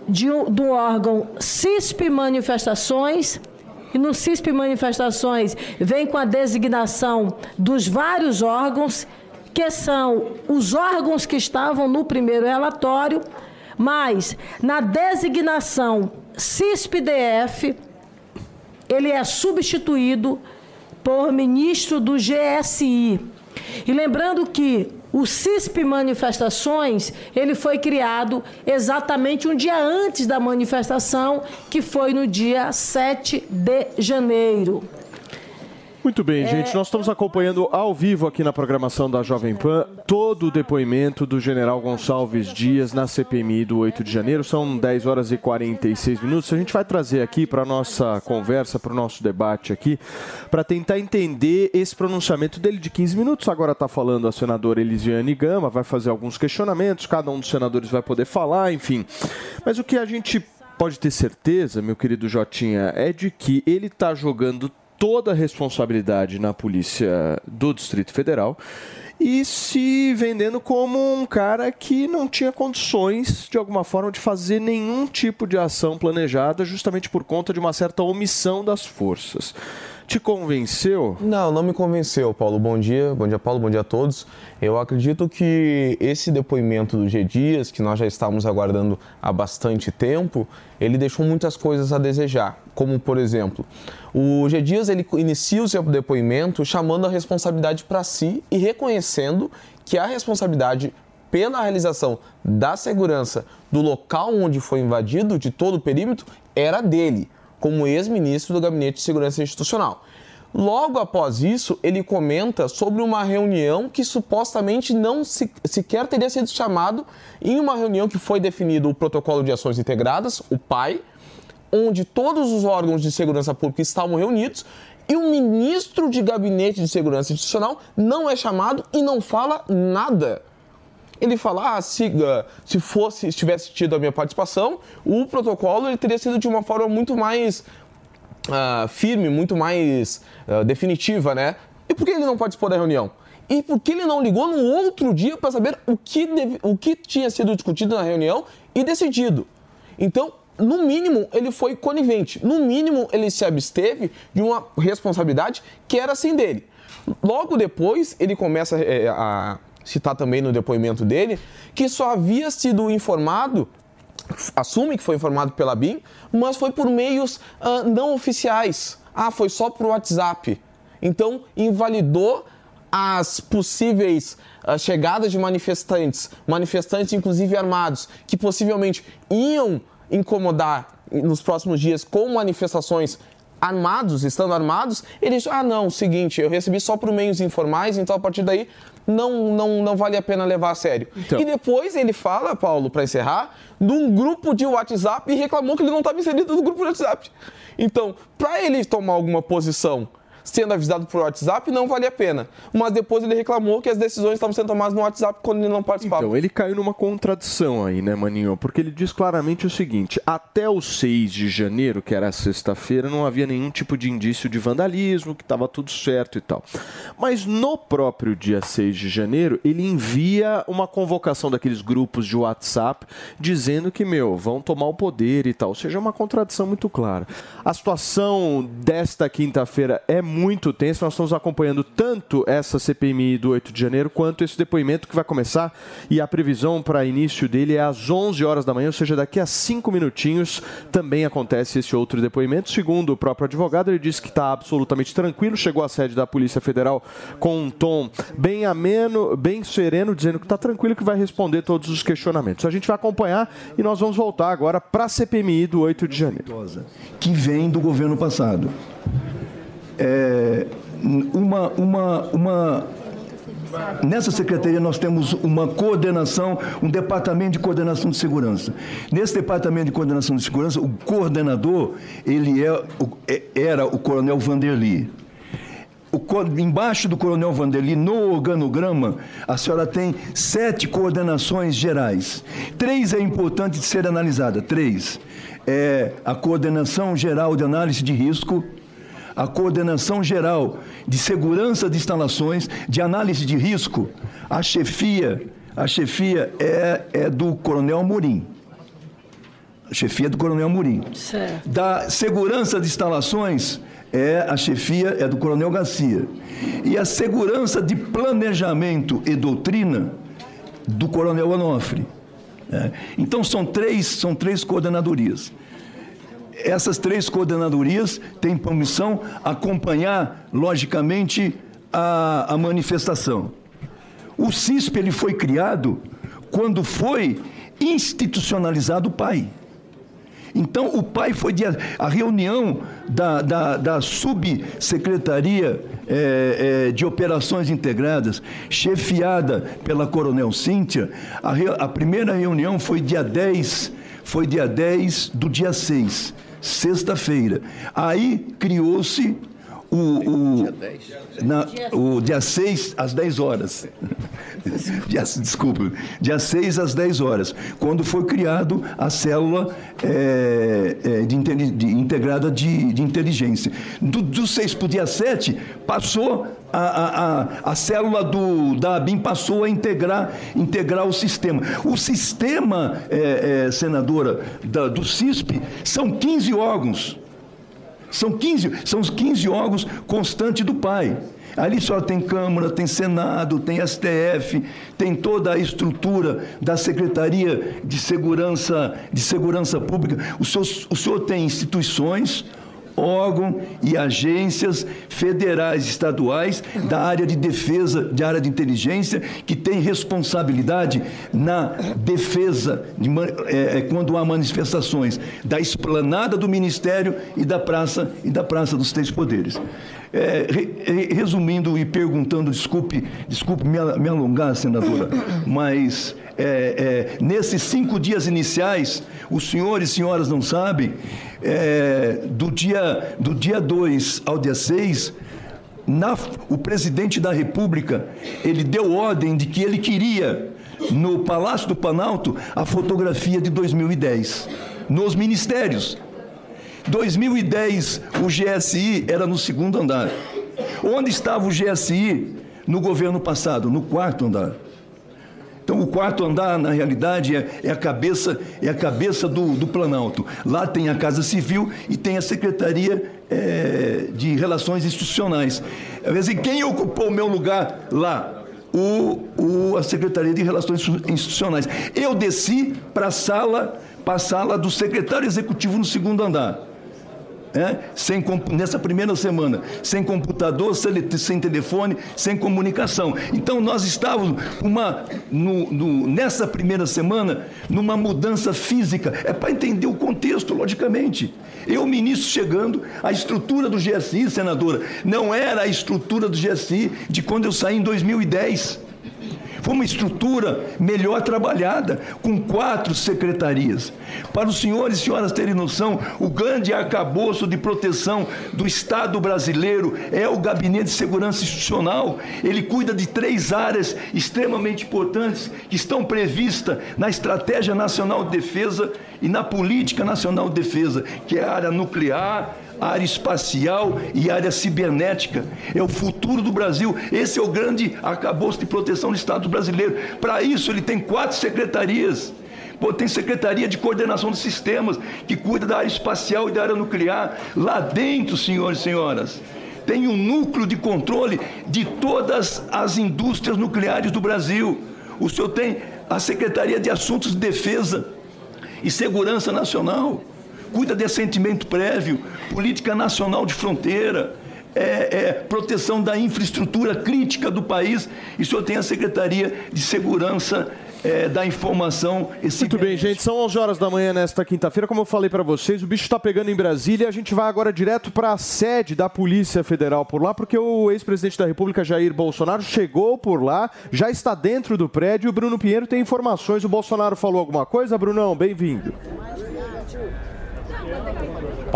de do órgão CISP Manifestações. E no CISP Manifestações vem com a designação dos vários órgãos, que são os órgãos que estavam no primeiro relatório, mas na designação CISP-DF, ele é substituído por ministro do GSI. E lembrando que o CISP Manifestações, ele foi criado exatamente um dia antes da manifestação, que foi no dia 7 de janeiro. Muito bem, gente. Nós estamos acompanhando ao vivo aqui na programação da Jovem Pan todo o depoimento do general Gonçalves Dias na CPMI do 8 de janeiro. São 10 horas e 46 minutos. A gente vai trazer aqui para a nossa conversa, para o nosso debate aqui, para tentar entender esse pronunciamento dele de 15 minutos. Agora está falando a senadora Elisiane Gama, vai fazer alguns questionamentos, cada um dos senadores vai poder falar, enfim. Mas o que a gente pode ter certeza, meu querido Jotinha, é de que ele está jogando toda a responsabilidade na polícia do Distrito Federal e se vendendo como um cara que não tinha condições, de alguma forma, de fazer nenhum tipo de ação planejada, justamente por conta de uma certa omissão das forças. Te convenceu? Não, não me convenceu, Paulo. Bom dia, bom dia, Paulo, bom dia a todos. Eu acredito que esse depoimento do G Dias, que nós já estávamos aguardando há bastante tempo, ele deixou muitas coisas a desejar, como por exemplo, o G Dias ele inicia o seu depoimento chamando a responsabilidade para si e reconhecendo que a responsabilidade pela realização da segurança do local onde foi invadido, de todo o perímetro, era dele como ex-ministro do Gabinete de Segurança Institucional. Logo após isso, ele comenta sobre uma reunião que supostamente não se, sequer teria sido chamado em uma reunião que foi definido o Protocolo de Ações Integradas, o PAI, onde todos os órgãos de segurança pública estavam reunidos e o ministro de Gabinete de Segurança Institucional não é chamado e não fala nada ele fala, ah, se, se fosse, se tivesse tido a minha participação, o protocolo ele teria sido de uma forma muito mais uh, firme, muito mais uh, definitiva, né? E por que ele não participou da reunião? E por que ele não ligou no outro dia para saber o que, deve, o que tinha sido discutido na reunião e decidido? Então, no mínimo, ele foi conivente. No mínimo, ele se absteve de uma responsabilidade que era assim dele. Logo depois, ele começa é, a citar também no depoimento dele, que só havia sido informado, assume que foi informado pela BIM, mas foi por meios uh, não oficiais. Ah, foi só por WhatsApp. Então, invalidou as possíveis uh, chegadas de manifestantes, manifestantes inclusive armados, que possivelmente iam incomodar nos próximos dias com manifestações armados, estando armados, ele disse, ah não, seguinte, eu recebi só por meios informais, então a partir daí não, não, não vale a pena levar a sério. Então. E depois ele fala, Paulo, para encerrar, de um grupo de WhatsApp e reclamou que ele não estava inserido no grupo de WhatsApp. Então, para ele tomar alguma posição sendo avisado por WhatsApp, não valia a pena. Mas depois ele reclamou que as decisões estavam sendo tomadas no WhatsApp quando ele não participava. Então, ele caiu numa contradição aí, né, Maninho? Porque ele diz claramente o seguinte: até o 6 de janeiro, que era sexta-feira, não havia nenhum tipo de indício de vandalismo, que estava tudo certo e tal. Mas no próprio dia 6 de janeiro, ele envia uma convocação daqueles grupos de WhatsApp dizendo que, meu, vão tomar o poder e tal. Ou seja, é uma contradição muito clara. A situação desta quinta-feira é muito tensa. Nós estamos acompanhando tanto essa CPMI do 8 de janeiro quanto esse depoimento que vai começar. E a previsão para início dele é às 11 horas da manhã, ou seja, daqui a cinco minutinhos também acontece esse outro depoimento. Segundo o próprio advogado, ele disse que está absolutamente tranquilo. Chegou à sede da Polícia Federal com um tom bem ameno, bem sereno, dizendo que está tranquilo que vai responder todos os questionamentos. A gente vai acompanhar e nós vamos voltar agora para a CPMI do 8 de janeiro. que vem do governo passado. É, uma, uma, uma, nessa secretaria nós temos uma coordenação, um departamento de coordenação de segurança. Nesse departamento de coordenação de segurança, o coordenador ele é, é- era o coronel Vanderly. O embaixo do coronel Vanderly, no organograma, a senhora tem sete coordenações gerais. Três é importante de ser analisada. Três. É a coordenação geral de análise de risco, a coordenação geral de segurança de instalações, de análise de risco, a chefia, a chefia é, é do coronel Amorim. A chefia é do coronel Amorim. Certo. Da segurança de instalações, é a chefia é do Coronel Garcia. E a segurança de planejamento e doutrina do Coronel Onofre. É. Então são três, são três coordenadorias. Essas três coordenadorias têm por missão acompanhar, logicamente, a, a manifestação. O CISP ele foi criado quando foi institucionalizado o PAI. Então, o pai foi de, a reunião da, da, da subsecretaria eh, eh, de operações integradas, chefiada pela coronel Cíntia. A, a primeira reunião foi dia 10, foi dia 10 do dia 6, sexta-feira. Aí criou-se o, o, na- o dia 6 às 10 horas. Dia, desculpa, dia 6 às 10 horas, quando foi criado a célula é, é, de, de- integrada de, de inteligência. Do, do 6 para o dia 7, passou a, a, a, a célula do, da ABIN passou a integrar, integrar o sistema. O sistema, é, senadora, da- do CISP, são 15 órgãos. São 15, são os 15 órgãos constantes do pai. Ali só tem Câmara, tem Senado, tem STF, tem toda a estrutura da Secretaria de Segurança, de Segurança Pública. O senhor, o senhor tem instituições, órgãos e agências federais e estaduais da área de defesa, de área de inteligência, que tem responsabilidade na defesa, de é, é, quando há manifestações, da esplanada do Ministério e da praça e da Praça dos Três Poderes. É, re- re- resumindo e perguntando, desculpe, desculpe me, me alongar, senadora, mas é, é, nesses cinco dias iniciais, os senhores e senhoras não sabem, é, do dia do dia 2 ao dia 6, na- o presidente da República, ele deu ordem de que ele queria, no Palácio do Planalto, a fotografia de 2010, nos ministérios. 2010, o GSI era no segundo andar. Onde estava o GSI no governo passado? No quarto andar. Então, o quarto andar, na realidade, é, é a cabeça, é a cabeça do, do Planalto. Lá tem a Casa Civil e tem a Secretaria eh, de Relações Institucionais. Quer dizer, quem ocupou o meu lugar lá? O, o- a Secretaria de Relações Institucionais. Eu desci para a sala, para a sala do secretário executivo no segundo andar. É, sem, nessa primeira semana, sem computador, sem telefone, sem comunicação. Então nós estávamos uma, no- no- nessa primeira semana numa mudança física. É para entender o contexto, logicamente. Eu, ministro, chegando, a estrutura do GSI, senadora, não era a estrutura do GSI de quando eu saí em 2010. Foi uma estrutura melhor trabalhada, com quatro secretarias. Para os senhores e senhoras terem noção, o grande arcabouço de proteção do Estado brasileiro é o Gabinete de Segurança Institucional. Ele cuida de três áreas extremamente importantes que estão previstas na Estratégia Nacional de Defesa e na Política Nacional de Defesa, que é a área nuclear, área espacial e área cibernética. É o futuro do Brasil. Esse é o grande arcabouço de proteção do Estado brasileiro. Para isso, ele tem quatro secretarias. Pô, tem Secretaria de Coordenação dos Sistemas, que cuida da área espacial e da área nuclear. Lá dentro, senhores e senhoras, tem um núcleo de controle de todas as indústrias nucleares do Brasil. O senhor tem a Secretaria de Assuntos de Defesa e Segurança Nacional, cuida de assentimento prévio, política nacional de fronteira, é, é, proteção da infraestrutura crítica do país, e o senhor tem a Secretaria de Segurança é, da Informação. Muito bem, gente. São 11 horas da manhã nesta quinta-feira. Como eu falei para vocês, o bicho está pegando em Brasília. A gente vai agora direto para a sede da Polícia Federal por lá, porque o ex-presidente da República, Jair Bolsonaro, chegou por lá, já está dentro do prédio. E o Bruno Pinheiro tem informações. O Bolsonaro falou alguma coisa? Brunão, bem-vindo.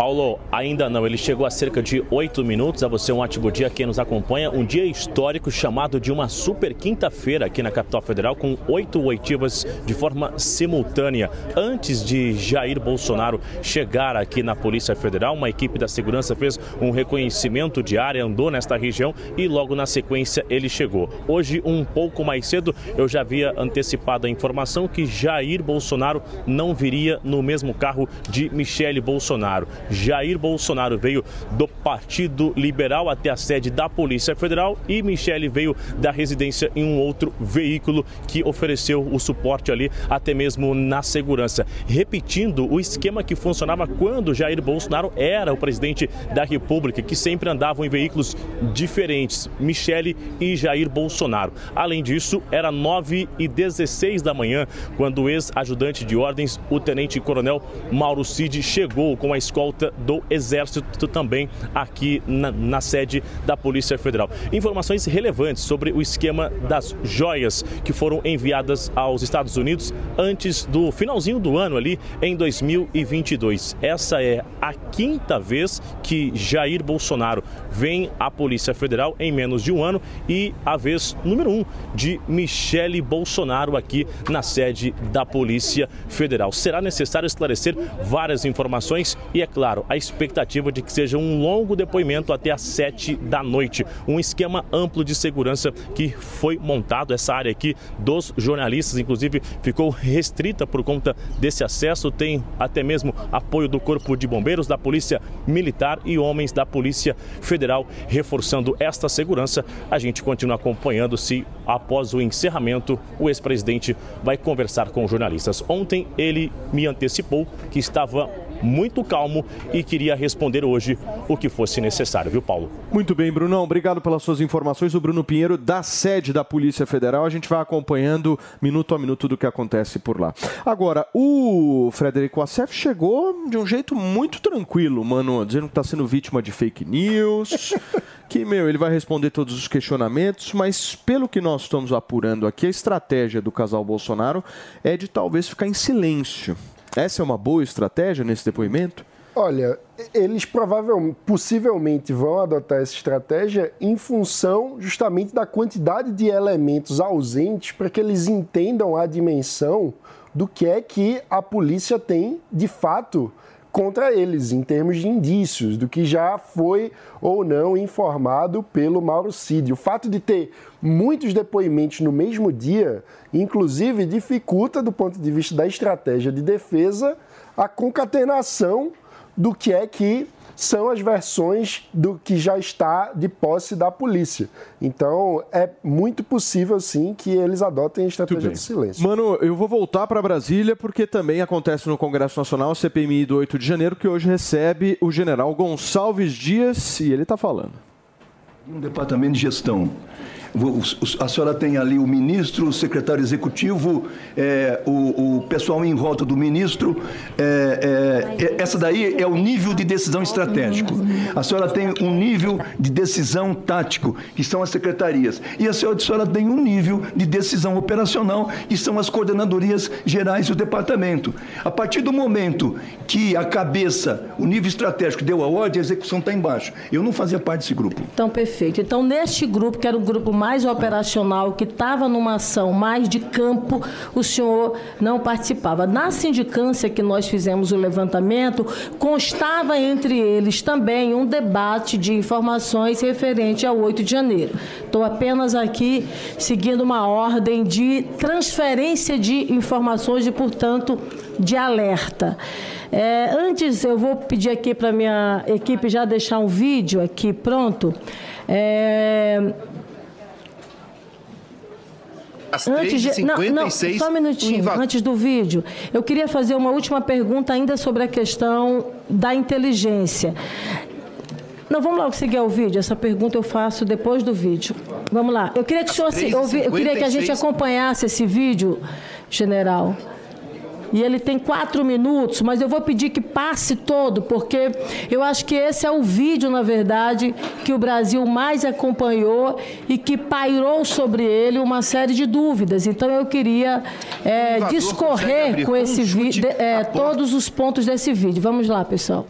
Paulo, ainda não. Ele chegou há cerca de oito minutos. A você um ótimo dia quem nos acompanha. Um dia histórico chamado de uma super quinta-feira aqui na capital federal, com oito oitivas de forma simultânea. Antes de Jair Bolsonaro chegar aqui na Polícia Federal, uma equipe da segurança fez um reconhecimento de área, andou nesta região e logo na sequência ele chegou. Hoje, um pouco mais cedo, eu já havia antecipado a informação que Jair Bolsonaro não viria no mesmo carro de Michele Bolsonaro. Jair Bolsonaro veio do Partido Liberal até a sede da Polícia Federal e Michele veio da residência em um outro veículo que ofereceu o suporte ali, até mesmo na segurança. Repetindo o esquema que funcionava quando Jair Bolsonaro era o presidente da República, que sempre andavam em veículos diferentes, Michele e Jair Bolsonaro. Além disso, era 9 e 16 da manhã quando o ex-ajudante de ordens, o tenente-coronel Mauro Cid, chegou com a escolta do Exército também aqui na, na sede da Polícia Federal. Informações relevantes sobre o esquema das joias que foram enviadas aos Estados Unidos antes do finalzinho do ano ali em 2022. Essa é a quinta vez que Jair Bolsonaro vem à Polícia Federal em menos de um ano e a vez número um de Michele Bolsonaro aqui na sede da Polícia Federal. Será necessário esclarecer várias informações e, é claro, a expectativa de que seja um longo depoimento até às sete da noite. Um esquema amplo de segurança que foi montado. Essa área aqui dos jornalistas, inclusive, ficou restrita por conta desse acesso. Tem até mesmo apoio do Corpo de Bombeiros, da Polícia Militar e homens da Polícia Federal reforçando esta segurança. A gente continua acompanhando se, após o encerramento, o ex-presidente vai conversar com jornalistas. Ontem ele me antecipou que estava muito calmo e queria responder hoje o que fosse necessário, viu, Paulo? Muito bem, Brunão. Obrigado pelas suas informações. O Bruno Pinheiro, da sede da Polícia Federal. A gente vai acompanhando minuto a minuto do que acontece por lá. Agora, o Frederico Assef chegou de um jeito muito tranquilo, mano, dizendo que está sendo vítima de fake news. que, meu, ele vai responder todos os questionamentos, mas pelo que nós estamos apurando aqui, a estratégia do casal Bolsonaro é de talvez ficar em silêncio. Essa é uma boa estratégia nesse depoimento? Olha, eles provavelmente, possivelmente vão adotar essa estratégia em função justamente da quantidade de elementos ausentes para que eles entendam a dimensão do que é que a polícia tem de fato contra eles, em termos de indícios, do que já foi ou não informado pelo Mauro Cid. O fato de ter muitos depoimentos no mesmo dia, inclusive, dificulta, do ponto de vista da estratégia de defesa, a concatenação do que é que são as versões do que já está de posse da polícia. Então, é muito possível, sim, que eles adotem a estratégia do silêncio. Mano, eu vou voltar para Brasília porque também acontece no Congresso Nacional, CPMI do 8 de janeiro, que hoje recebe o general Gonçalves Dias e ele está falando. Um departamento de gestão. A senhora tem ali o ministro, o secretário executivo, é, o, o, pessoal em volta do ministro. É, é, essa daí é o nível de decisão estratégico. A senhora tem um nível de decisão tático, que são as secretarias. E a senhora, a senhora tem um nível de decisão operacional, que são as coordenadorias gerais do departamento. A partir do momento que a cabeça, o nível estratégico deu a ordem, a execução está embaixo. Eu não fazia parte desse grupo. Então, perfeito. Então, neste grupo, que era o grupo mais operacional, que estava numa ação mais de campo, o senhor não participava. Na sindicância que nós fizemos o levantamento, constava entre eles também um debate de informações referente ao 8 de janeiro. Estou apenas aqui seguindo uma ordem de transferência de informações e, portanto, de alerta. É, antes, eu vou pedir aqui para minha equipe já deixar um vídeo aqui pronto. É, Às Antes de, não, não, 3h56, só um minutinho, antes do vídeo. Eu queria fazer uma última pergunta ainda sobre a questão da inteligência. Não, vamos logo seguir ao vídeo. Essa pergunta eu faço depois do vídeo. Vamos lá. Eu queria que, o senhor, eu, eu queria que a gente 3h56. acompanhasse esse vídeo, general. E ele tem quatro minutos, mas eu vou pedir que passe todo, porque eu acho que esse é o vídeo, na verdade, que o Brasil mais acompanhou e que pairou sobre ele uma série de dúvidas. Então eu queria é, discorrer com esse vídeo, todos os pontos desse vídeo. Vamos lá, pessoal.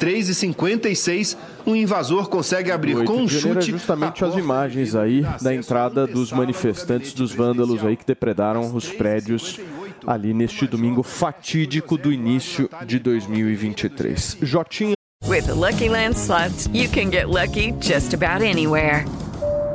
3h56, um invasor consegue abrir 8 com um chute. é justamente as imagens aí da entrada dos manifestantes, dos vândalos aí que depredaram os prédios ali neste domingo fatídico do início de 2023. Jotinha With the Lucky Land slots, you can get lucky just about anywhere.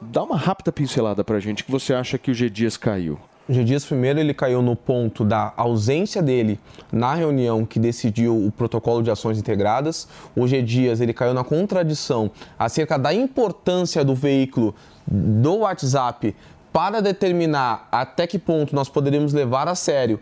Dá uma rápida pincelada pra gente que você acha que o G Dias caiu. O G Dias primeiro ele caiu no ponto da ausência dele na reunião que decidiu o protocolo de ações integradas. O G Dias ele caiu na contradição acerca da importância do veículo do WhatsApp para determinar até que ponto nós poderíamos levar a sério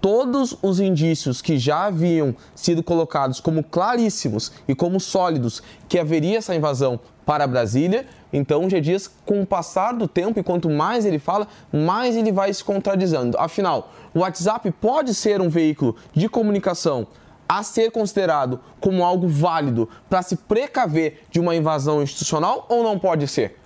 todos os indícios que já haviam sido colocados como claríssimos e como sólidos que haveria essa invasão para Brasília. Então, G. Dias, com o passar do tempo, e quanto mais ele fala, mais ele vai se contradizendo. Afinal, o WhatsApp pode ser um veículo de comunicação a ser considerado como algo válido para se precaver de uma invasão institucional ou não pode ser?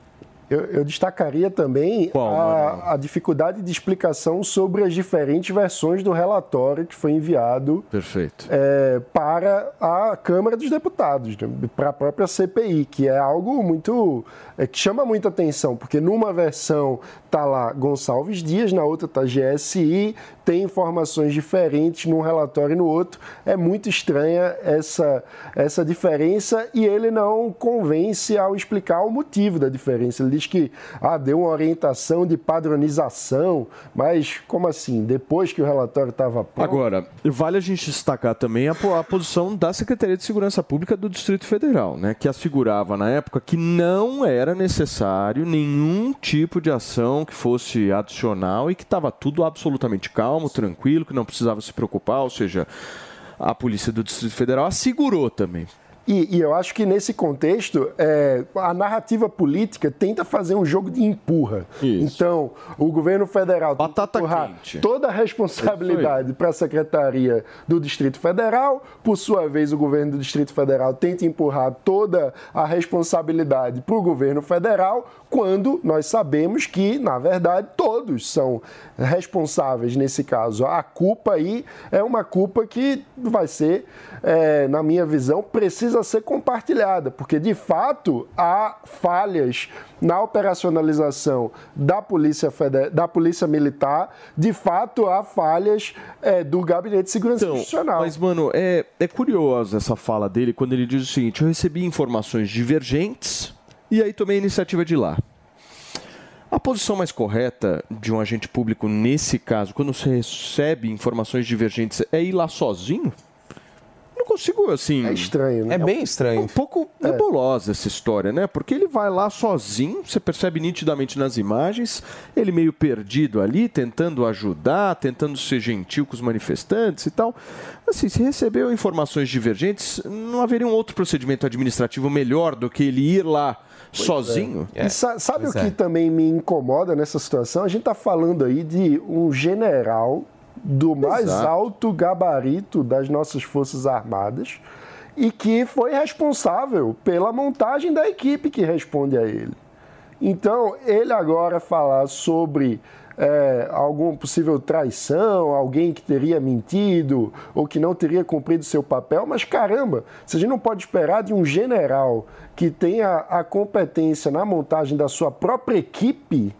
Eu, eu destacaria também a, a dificuldade de explicação sobre as diferentes versões do relatório que foi enviado Perfeito. é, para a Câmara dos Deputados, né, para a própria CPI, que é algo muito é, que chama muita atenção, porque numa versão tá lá Gonçalves Dias, na outra tá GSI, tem informações diferentes num relatório e no outro. É muito estranha essa, essa diferença e ele não convence ao explicar o motivo da diferença. Ele diz que ah, deu uma orientação de padronização, mas como assim? Depois que o relatório estava pronto? Agora, vale a gente destacar também a, a posição da Secretaria de Segurança Pública do Distrito Federal, né, que assegurava na época que não era necessário nenhum tipo de ação que fosse adicional e que estava tudo absolutamente calmo, tranquilo, que não precisava se preocupar, ou seja, a Polícia do Distrito Federal assegurou também. E, e eu acho que nesse contexto, é, a narrativa política tenta fazer um jogo de empurra. Então, o governo federal que empurrar quente. toda a responsabilidade para a Secretaria do Distrito Federal, por sua vez, o governo do Distrito Federal tenta empurrar toda a responsabilidade para o governo federal, quando nós sabemos que, na verdade, todos são responsáveis nesse caso. A culpa aí é uma culpa que vai ser, é, na minha visão, precisa ser compartilhada, porque de fato há falhas na operacionalização da Polícia, Feder... da polícia Militar, de fato há falhas é, do Gabinete de Segurança Institucional. Mas, mano, é, é curiosa essa fala dele quando ele diz o seguinte: eu recebi informações divergentes e aí tomei a iniciativa de ir lá. A posição mais correta de um agente público nesse caso, quando você recebe informações divergentes, é ir lá sozinho? Não consigo, assim. É estranho, É bem estranho. um pouco nebulosa essa história, né? Porque ele vai lá sozinho, você percebe nitidamente nas imagens, ele meio perdido ali, tentando ajudar, tentando ser gentil com os manifestantes e tal. Assim, se recebeu informações divergentes, não haveria um outro procedimento administrativo melhor do que ele ir lá sozinho? E sa- sabe o que também me incomoda nessa situação? A gente está falando aí de um general do mais Exato. alto gabarito das nossas Forças Armadas e que foi responsável pela montagem da equipe que responde a ele. Então, ele agora falar sobre é, alguma possível traição, alguém que teria mentido ou que não teria cumprido seu papel, mas caramba, se a gente não pode esperar de um general que tenha a competência na montagem da sua própria equipe,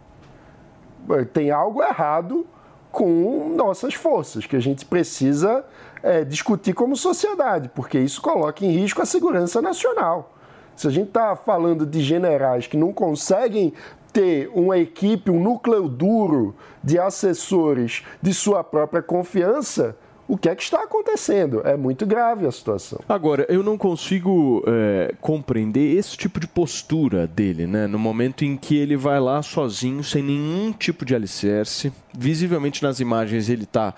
tem algo errado com nossas forças, que a gente precisa eh, discutir como sociedade, porque isso coloca em risco a segurança nacional. Se a gente está falando de generais que não conseguem ter uma equipe, um núcleo duro de assessores de sua própria confiança, o que é que está acontecendo? É muito grave a situação. Agora, eu não consigo é, compreender esse tipo de postura dele, né? No momento em que ele vai lá sozinho, sem nenhum tipo de alicerce. Visivelmente nas imagens ele está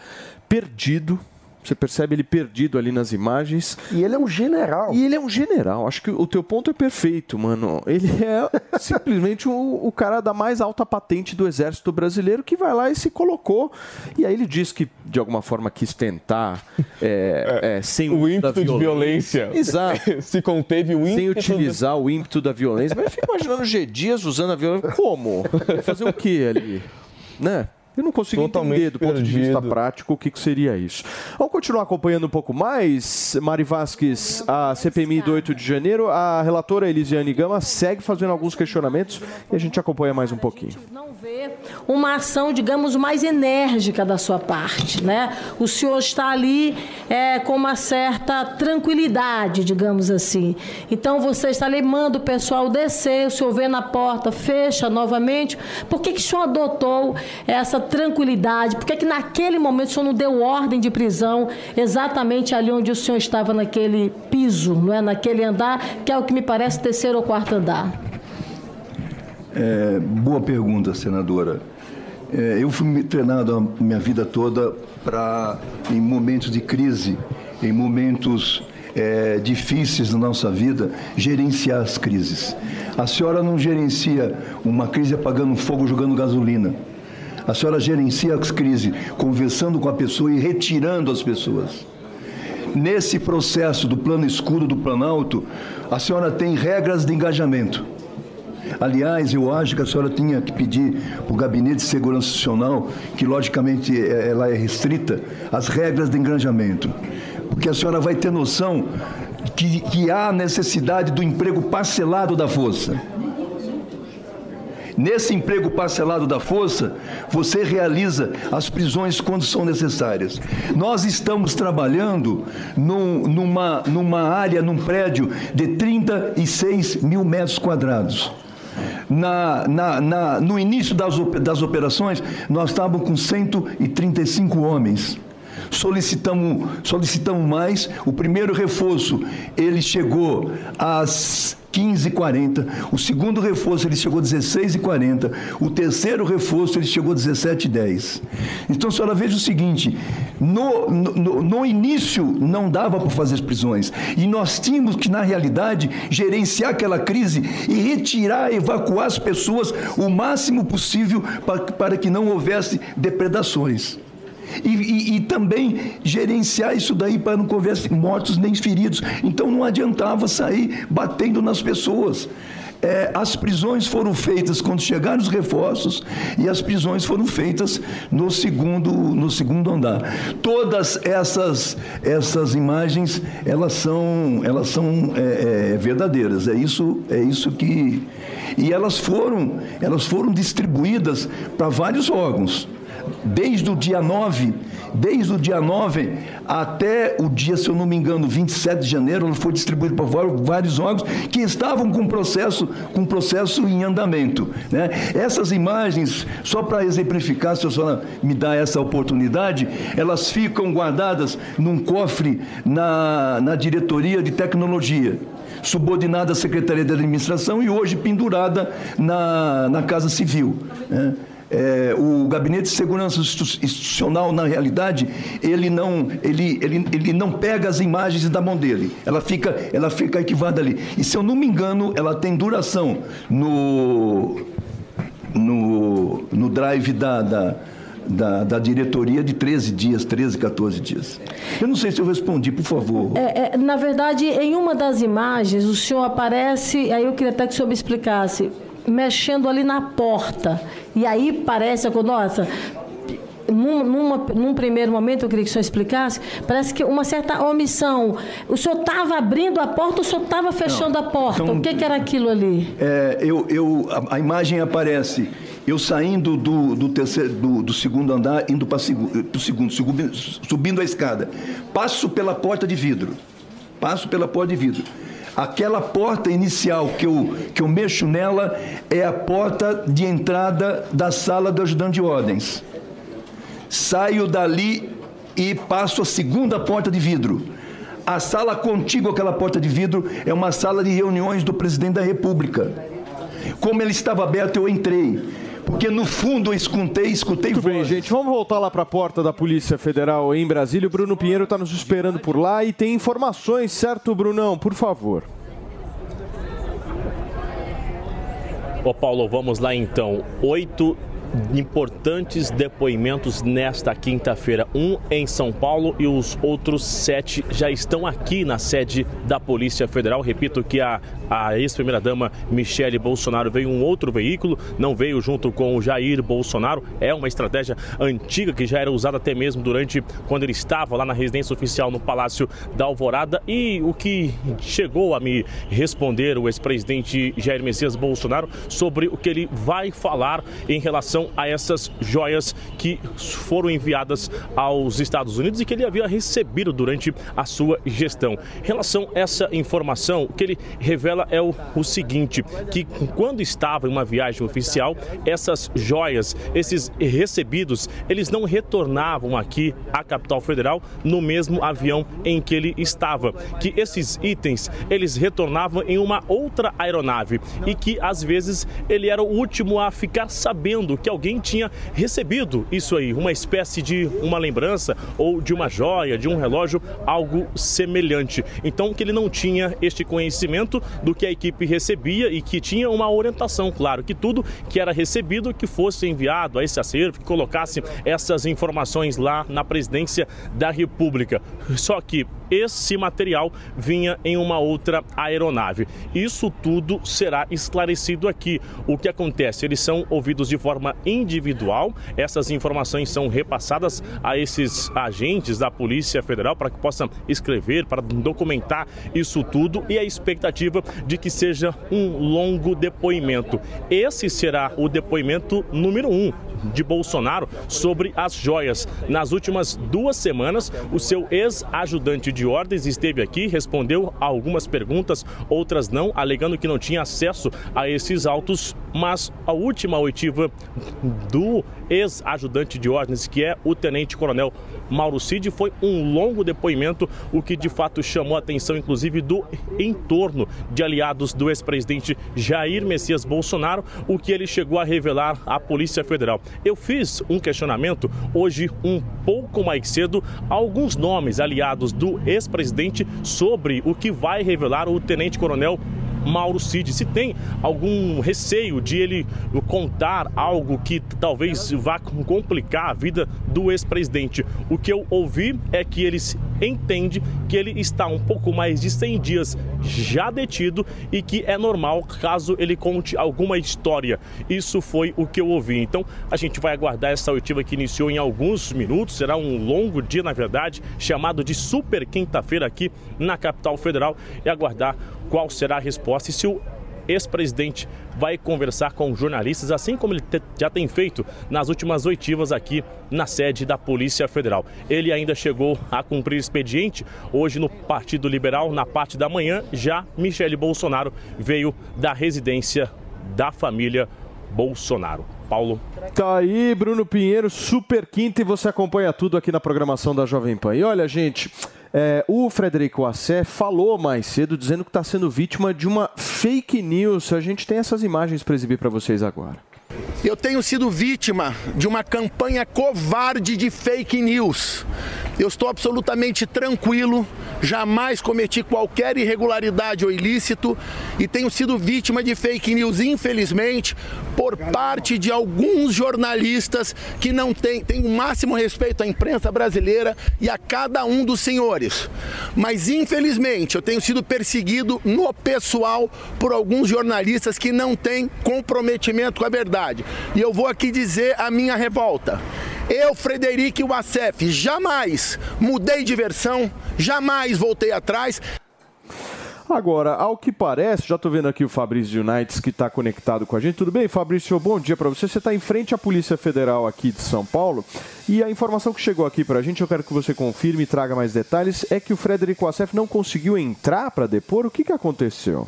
perdido. Você percebe ele perdido ali nas imagens. E ele é um general. E ele é um general. Acho que o teu ponto é perfeito, mano. Ele é simplesmente o, o cara da mais alta patente do exército brasileiro que vai lá e se colocou. E aí ele diz que, de alguma forma, quis tentar é, é, sem o ímpeto de violência. Exato. Se conteve o ímpeto. Sem utilizar o ímpeto da violência. Mas eu fico imaginando G. Dias usando a violência. Como? Fazer o que ali? Né? Eu não consigo Totalmente entender do ponto de vista perdido. prático o que, que seria isso. Vamos continuar acompanhando um pouco mais. Mari Vasques, a CPMI do 8 de janeiro. A relatora Elisiane Gama segue fazendo alguns questionamentos e a gente acompanha mais um pouquinho. Uma ação, digamos, mais enérgica da sua parte, né? O senhor está ali é, com uma certa tranquilidade, digamos assim. Então você está ali, manda o pessoal descer, o senhor vê na porta, fecha novamente. Por que, que o senhor adotou essa tranquilidade? Por que, que naquele momento o senhor não deu ordem de prisão exatamente ali onde o senhor estava naquele piso, não é? Naquele andar, que é o que me parece terceiro ou quarto andar? É, boa pergunta, senadora. É, eu fui treinado a minha vida toda para, em momentos de crise, em momentos é, difíceis da nossa vida, gerenciar as crises. A senhora não gerencia uma crise apagando fogo, jogando gasolina. A senhora gerencia as crises conversando com a pessoa e retirando as pessoas. Nesse processo do plano escuro do Planalto, a senhora tem regras de engajamento. Aliás, eu acho que a senhora tinha que pedir para o Gabinete de Segurança Institucional, que logicamente eh, ela é restrita, as regras de engajamento. Porque a senhora vai ter noção que, que há necessidade do emprego parcelado da força. Nesse emprego parcelado da força, você realiza as prisões quando são necessárias. Nós estamos trabalhando num- numa, numa área, num prédio de 36 mil metros quadrados. Na, na- na- no início das, das operações, nós estávamos com 135 homens. Solicitamos, solicitamos mais. O primeiro reforço, ele chegou às 15h40. O segundo reforço, ele chegou às 16h40. O terceiro reforço, ele chegou às 17h10. Então, senhora veja o seguinte: no, no, no início não dava para fazer as prisões. E nós tínhamos que, na realidade, gerenciar aquela crise e retirar, evacuar as pessoas o máximo possível para, para que não houvesse depredações. E, e, e, também gerenciar isso daí para não houvesse mortos nem feridos. Então não adiantava sair batendo nas pessoas. É, as prisões foram feitas quando chegaram os reforços e as prisões foram feitas no segundo, no segundo andar. Todas essas, essas imagens elas são, elas são é, é, verdadeiras. É isso, é isso que e elas foram, elas foram distribuídas para vários órgãos desde o dia 9, desde o dia 9 até o dia, se eu não me engano, 27 de janeiro, ela foi distribuída para vários órgãos que estavam com processo, com processo em andamento. Né? Essas imagens, só para exemplificar, se a senhora me dá essa oportunidade, elas ficam guardadas num cofre na, na diretoria de tecnologia subordinada à Secretaria de Administração e hoje pendurada na, na Casa Civil. Né? É, o Gabinete de Segurança Institucional, na realidade, ele não, ele, ele, ele não pega as imagens da mão dele. Ela fica, ela fica arquivada ali. E se eu não me engano, ela tem duração no, no, no drive da, da da, da, diretoria de 13 dias, 13, 14 dias. Eu não sei se eu respondi, por favor. É, é, na verdade, em uma das imagens, o senhor aparece, aí eu queria até que o senhor me explicasse, mexendo ali na porta. E aí parece, nossa, num, numa, num primeiro momento, eu queria que o senhor explicasse, parece que uma certa omissão. O senhor estava abrindo a porta ou o senhor estava fechando Não, a porta? Então, o que, que, era aquilo ali? É, eu, eu, a, a, imagem aparece eu saindo do, do, terceiro, do, do segundo andar, indo para o segundo, subindo a escada. Passo pela porta de vidro. Passo pela porta de vidro. Aquela porta inicial que eu, que eu mexo nela é a porta de entrada da sala do ajudante de ordens. Saio dali e passo a segunda porta de vidro. A sala contígua àquela porta de vidro é uma sala de reuniões do presidente da República. Como ele estava aberto, eu entrei porque no fundo eu escutei, escutei Muito bem, gente, vamos voltar lá para a porta da Polícia Federal em Brasília. O Bruno Pinheiro está nos esperando por lá e tem informações, certo, Brunão? Por favor. Ô Paulo, vamos lá então. Oito importantes depoimentos nesta quinta-feira. Um em São Paulo e os outros sete já estão aqui na sede da Polícia Federal. Repito que a, a ex-primeira-dama Michele Bolsonaro veio em um outro veículo, não veio junto com o Jair Bolsonaro. É uma estratégia antiga que já era usada até mesmo durante quando ele estava lá na residência oficial no Palácio da Alvorada. E o que chegou a me responder o ex-presidente Jair Messias Bolsonaro sobre o que ele vai falar em relação relação a essas joias que foram enviadas aos Estados Unidos e que ele havia recebido durante a sua gestão. Em relação a essa informação, o que ele revela é o, o seguinte: que quando estava em uma viagem oficial, essas joias, esses recebidos, eles não retornavam aqui à capital federal no mesmo avião em que ele estava. Que esses itens eles retornavam em uma outra aeronave e que às vezes ele era o último a ficar sabendo que alguém tinha recebido isso aí, uma espécie de uma lembrança ou de uma joia, de um relógio, algo semelhante. Então que ele não tinha este conhecimento do que a equipe recebia e que tinha uma orientação, claro, que tudo que era recebido que fosse enviado a esse acervo, que colocasse essas informações lá na presidência da República. Só que esse material vinha em uma outra aeronave. Isso tudo será esclarecido aqui. O que acontece? Eles são ouvidos de forma individual. Essas informações são repassadas a esses agentes da Polícia Federal para que possam escrever, para documentar isso tudo e a expectativa de que seja um longo depoimento. Esse será o depoimento número um de Bolsonaro sobre as joias. Nas últimas duas semanas, o seu ex-ajudante de ordens esteve aqui, respondeu a algumas perguntas, outras não, alegando que não tinha acesso a esses autos, mas a última oitiva do ex-ajudante de ordens, que é o tenente-coronel Mauro Cid, foi um longo depoimento, o que de fato chamou a atenção, inclusive, do entorno de aliados do ex-presidente Jair Messias Bolsonaro, o que ele chegou a revelar à Polícia Federal. Eu fiz um questionamento hoje, um pouco mais cedo, a alguns nomes aliados do ex-presidente sobre o que vai revelar o tenente-coronel Mauro Cid. Se tem algum receio de ele contar algo que talvez vá complicar a vida do ex-presidente. O que eu ouvi é que ele entende que ele está um pouco mais de 100 dias já detido e que é normal caso ele conte alguma história. Isso foi o que eu ouvi. Então a gente vai aguardar essa oitiva que iniciou em alguns minutos. Será um longo dia, na verdade, chamado de Super Quinta-feira aqui na capital federal e aguardar qual será a resposta e se o ex-presidente vai conversar com jornalistas, assim como ele já tem feito nas últimas oitivas aqui na sede da Polícia Federal. Ele ainda chegou a cumprir expediente hoje no Partido Liberal, na parte da manhã. Já Michele Bolsonaro veio da residência da família Bolsonaro. Paulo. Tá aí, Bruno Pinheiro, super quinta e você acompanha tudo aqui na programação da Jovem Pan. E olha, gente, é, o Frederico Assé falou mais cedo dizendo que está sendo vítima de uma fake news. A gente tem essas imagens para exibir para vocês agora. Eu tenho sido vítima de uma campanha covarde de fake news. Eu estou absolutamente tranquilo, jamais cometi qualquer irregularidade ou ilícito e tenho sido vítima de fake news, infelizmente, por parte de alguns jornalistas que não têm, têm o máximo respeito à imprensa brasileira e a cada um dos senhores. Mas, infelizmente, eu tenho sido perseguido no pessoal por alguns jornalistas que não têm comprometimento com a verdade. E eu vou aqui dizer a minha revolta. Eu, Frederico Wassef, jamais mudei de versão, jamais voltei atrás. Agora, ao que parece, já estou vendo aqui o Fabrício Unites que está conectado com a gente. Tudo bem, Fabrício? Bom dia para você. Você está em frente à Polícia Federal aqui de São Paulo e a informação que chegou aqui para a gente, eu quero que você confirme e traga mais detalhes, é que o Frederico Wassef não conseguiu entrar para depor. O que, que aconteceu?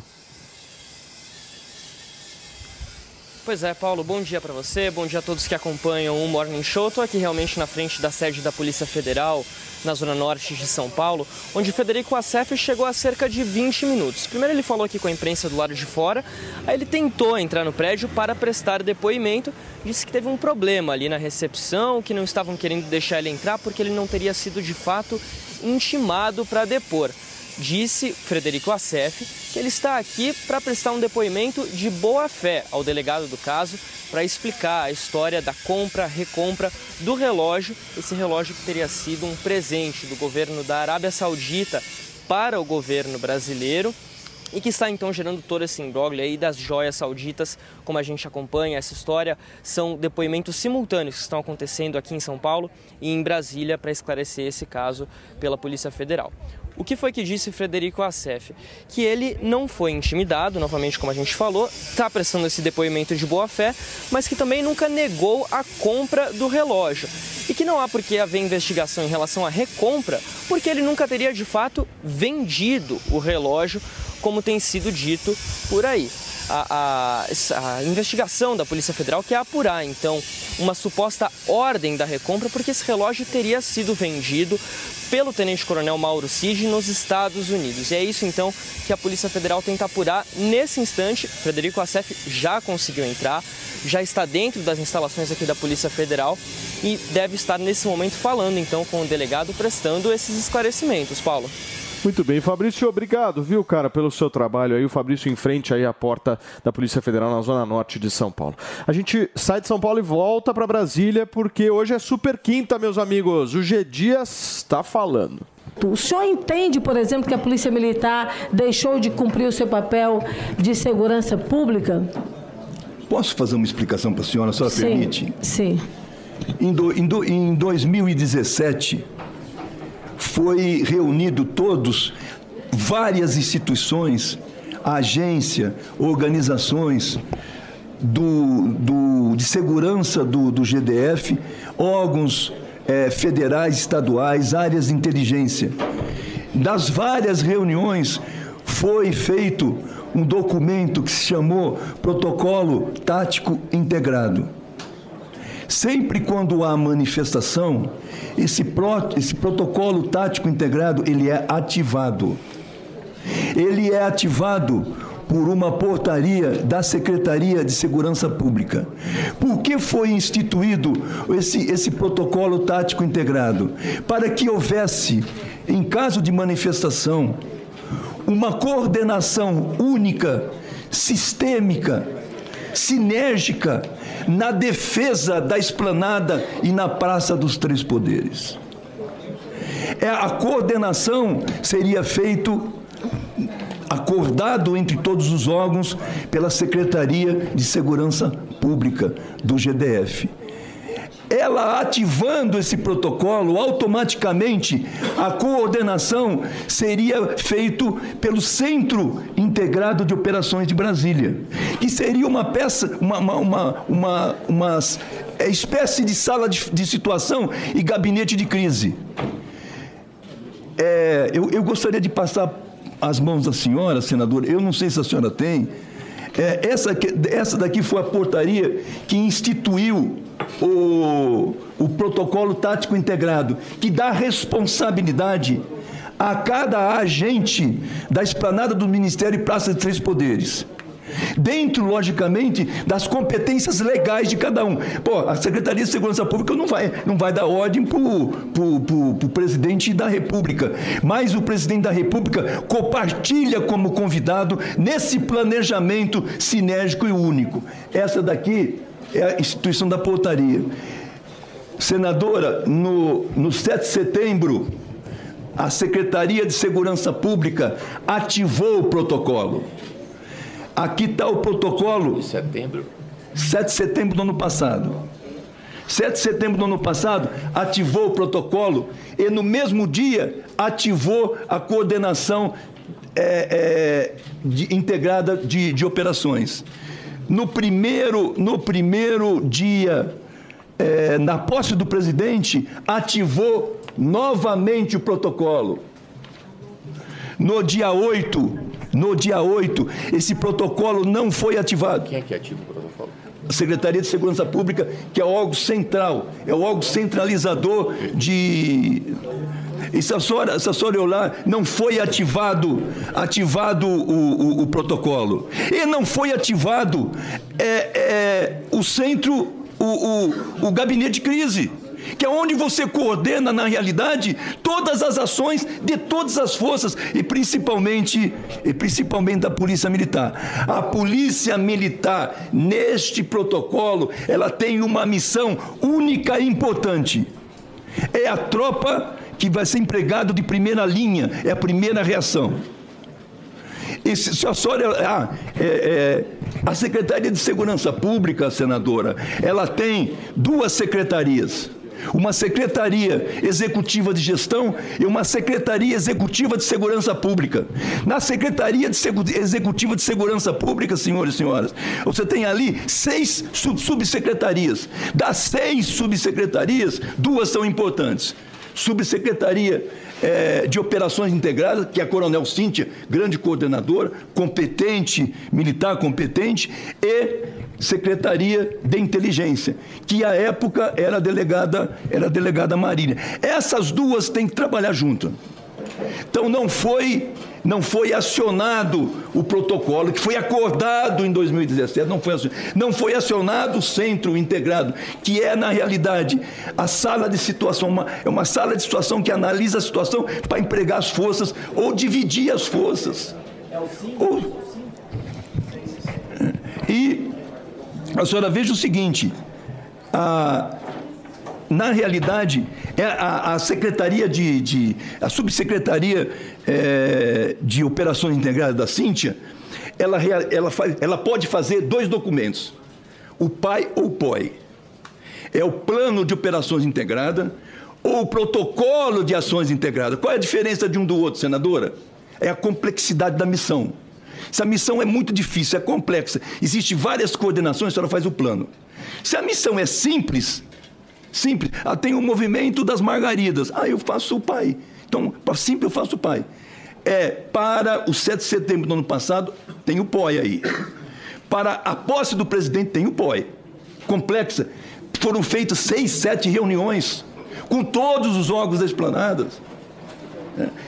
Pois é, Paulo, bom dia para você, bom dia a todos que acompanham o Morning Show. Estou aqui realmente na frente da sede da Polícia Federal, na zona norte de São Paulo, onde Federico Assef chegou há cerca de 20 minutos. Primeiro ele falou aqui com a imprensa do lado de fora, aí ele tentou entrar no prédio para prestar depoimento, disse que teve um problema ali na recepção, que não estavam querendo deixar ele entrar porque ele não teria sido de fato intimado para depor disse Frederico Assef que ele está aqui para prestar um depoimento de boa fé ao delegado do caso para explicar a história da compra, recompra do relógio, esse relógio que teria sido um presente do governo da Arábia Saudita para o governo brasileiro e que está então gerando todo esse imbróglio aí das joias sauditas, como a gente acompanha essa história, são depoimentos simultâneos que estão acontecendo aqui em São Paulo e em Brasília para esclarecer esse caso pela Polícia Federal. O que foi que disse Frederico Assef? Que ele não foi intimidado, novamente como a gente falou, está prestando esse depoimento de boa fé, mas que também nunca negou a compra do relógio. E que não há por que haver investigação em relação à recompra, porque ele nunca teria de fato vendido o relógio, como tem sido dito por aí. A, a, a, investigação da Polícia Federal quer apurar, então, uma suposta ordem da recompra, porque esse relógio teria sido vendido pelo Tenente-Coronel Mauro Cid nos Estados Unidos. E é isso então que a Polícia Federal tenta apurar. Nesse instante, Frederico Assef já conseguiu entrar, já está dentro das instalações aqui da Polícia Federal e deve estar nesse momento falando então com o delegado, prestando esses esclarecimentos. Paulo. Muito bem, Fabrício, obrigado, viu, cara, pelo seu trabalho aí. O Fabrício em frente aí à porta da Polícia Federal na Zona Norte de São Paulo. A gente sai de São Paulo e volta para Brasília porque hoje é super quinta, meus amigos. O G Dias está falando. O senhor entende, por exemplo, que a Polícia Militar deixou de cumprir o seu papel de segurança pública? Posso fazer uma explicação para a senhora, a senhora sim, permite? Sim. Em, do, em, do, em 2017, foi reunido todos, várias instituições, agência, organizações do, do, de segurança do, do GDF, órgãos eh, federais, estaduais, áreas de inteligência. Das várias reuniões, foi feito um documento que se chamou Protocolo Tático Integrado. Sempre quando há manifestação, esse, pro, esse protocolo tático integrado ele é ativado. Ele é ativado por uma portaria da Secretaria de Segurança Pública. Por que foi instituído esse, esse protocolo tático integrado? Para que houvesse, em caso de manifestação, uma coordenação única, sistêmica, sinérgica na defesa da esplanada e na Praça dos Três Poderes. É, a coordenação seria feito acordado entre todos os órgãos pela Secretaria de Segurança Pública do GDF. Ela ativando esse protocolo, automaticamente a coordenação seria feito pelo Centro Integrado de Operações de Brasília, que seria uma peça, uma, uma, uma, uma, uma espécie de sala de, de situação e gabinete de crise. É, eu, eu gostaria de passar as mãos da senhora, senadora, eu não sei se a senhora tem. É, essa, essa daqui foi a portaria que instituiu o, o protocolo tático integrado, que dá responsabilidade a cada agente da esplanada do Ministério e Praça de Três Poderes. Dentro, logicamente, das competências legais de cada um. Pô, a Secretaria de Segurança Pública não vai, não vai dar ordem para o presidente da República, mas o presidente da República compartilha como convidado nesse planejamento sinérgico e único. Essa daqui é a instituição da portaria. Senadora, no, no 7 de setembro, a Secretaria de Segurança Pública ativou o protocolo. Aqui está o protocolo. De setembro. 7 de setembro do ano passado. 7 de setembro do ano passado, ativou o protocolo e no mesmo dia ativou a coordenação é, é, de, integrada de, de operações. No primeiro, no primeiro dia, é, na posse do presidente, ativou novamente o protocolo. No dia 8, no dia 8, esse protocolo não foi ativado. Quem é que ativa o protocolo? A Secretaria de Segurança Pública, que é o órgão central, é o órgão centralizador de. E se a senhora, se a senhora olhar, não foi ativado, ativado o, o, o protocolo. E não foi ativado é, é, o centro, o, o, o gabinete de crise que é onde você coordena, na realidade, todas as ações de todas as forças e principalmente, e principalmente da Polícia Militar. A Polícia Militar, neste protocolo, ela tem uma missão única e importante. É a tropa que vai ser empregado de primeira linha, é a primeira reação. E se, se a senhora. Ah, é, é, a Secretaria de Segurança Pública, senadora, ela tem duas secretarias uma secretaria executiva de gestão e uma secretaria executiva de segurança pública. Na secretaria de executiva de segurança pública, senhores e senhoras, você tem ali seis sub subsecretarias. Das seis subsecretarias, duas são importantes. Subsecretaria é, de Operações Integradas, que é a Coronel Cíntia, grande coordenadora, competente, militar competente, e Secretaria de Inteligência, que à época era delegada, era delegada Marília. Essas duas têm que trabalhar junto. Então não foi não foi acionado o protocolo que foi acordado em 2017, não foi acionado, não foi acionado o centro integrado, que é na realidade a sala de situação, uma, é uma sala de situação que analisa a situação para empregar as forças ou dividir as forças. É o ou, e a senhora veja o seguinte: a, na realidade, é a, a Secretaria de, de, a Subsecretaria é, de Operações Integradas da Cíntia, ela, ela, faz, ela pode fazer dois documentos, o PAI ou o POI. É o Plano de Operações Integrada ou o Protocolo de Ações Integradas. Qual é a diferença de um do outro, senadora? É a complexidade da missão. Essa missão é muito difícil, é complexa. Existem várias coordenações, a senhora faz o plano. Se a missão é simples, simples, ah, tem o movimento das margaridas. Ah, eu faço o pai. Então, para simples, eu faço o pai. É, para o 7 de setembro do ano passado, tem o POI aí. Para a posse do presidente, tem o POI. Complexa. Foram feitas seis, sete reuniões com todos os órgãos das esplanadas.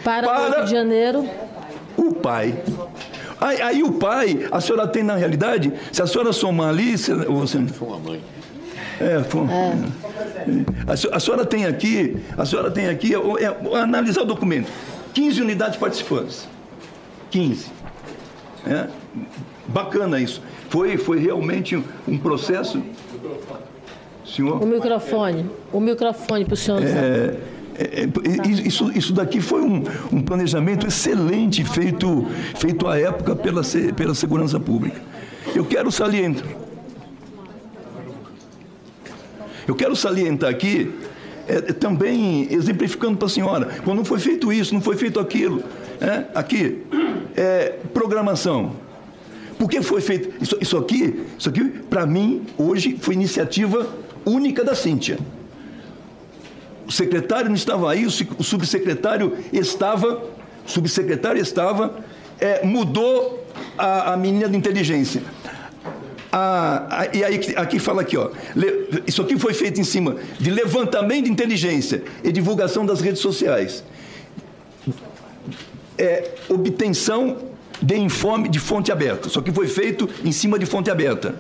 Para, o Rio de Janeiro. O pai. Aí, aí o pai, a senhora tem na realidade, se a senhora somar ali, se, você... Foi uma mãe. É, foi, a, se- a senhora tem aqui, a senhora tem aqui, é, é, analisar o documento. 15 unidades participantes. 15. É, bacana isso. Foi, foi realmente um, processo. Senhor? O microfone. O microfone para o senhor. É, é, é, isso, isso daqui foi um, um planejamento excelente feito, feito à época pela, pela segurança pública. Eu quero salientar. Eu quero salientar aqui, é, também exemplificando para a senhora, quando não foi feito isso, não foi feito aquilo. é, aqui, é, programação. Por que foi feito? Isso, isso aqui, isso aqui para mim, hoje, foi iniciativa única da Cíntia. O secretário não estava aí, o subsecretário estava, o subsecretário estava, é, mudou a, a menina de inteligência. A- a- e aí aqui fala aqui, ó, isso aqui foi feito em cima de levantamento de inteligência e divulgação das redes sociais. É, obtenção de informe de fonte aberta. Isso aqui foi feito em cima de fonte aberta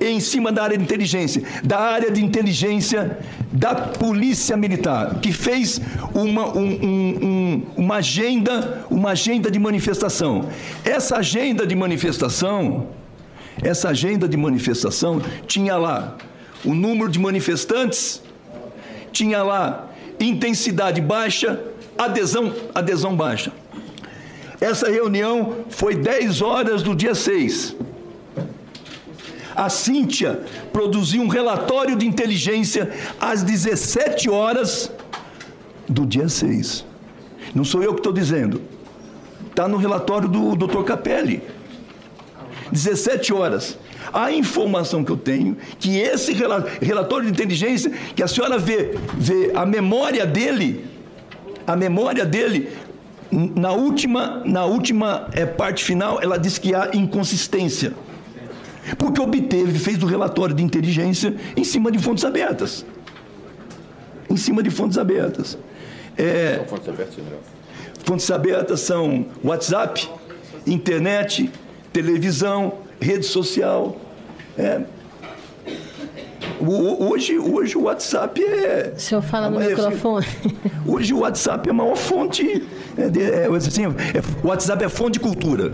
e em cima da área de inteligência, da área de inteligência da Polícia Militar, que fez uma, um- um- um- uma agenda, uma agenda de manifestação. Essa agenda de manifestação, essa agenda de manifestação tinha lá o número de manifestantes, tinha lá intensidade baixa, adesão, adesão baixa. Essa reunião foi 10 horas do dia 6 a Cíntia produziu um relatório de inteligência às 17 horas do dia 6. Não sou eu que estou dizendo. Está no relatório do Dr. Capelli. 17 horas. A informação que eu tenho, que esse rela- relatório de inteligência, que a senhora vê, vê a memória dele, a memória dele, na última, na última eh, parte final, ela diz que há inconsistência. Porque obteve, fez o relatório de inteligência em cima de fontes abertas. Em cima de fontes abertas. É, é fontes abertas são WhatsApp, internet, televisão, rede social. É. O- hoje, hoje o WhatsApp é. O senhor fala no é- microfone. Hoje o WhatsApp é a maior fonte. É, de- é, assim, é- o WhatsApp é fonte de cultura.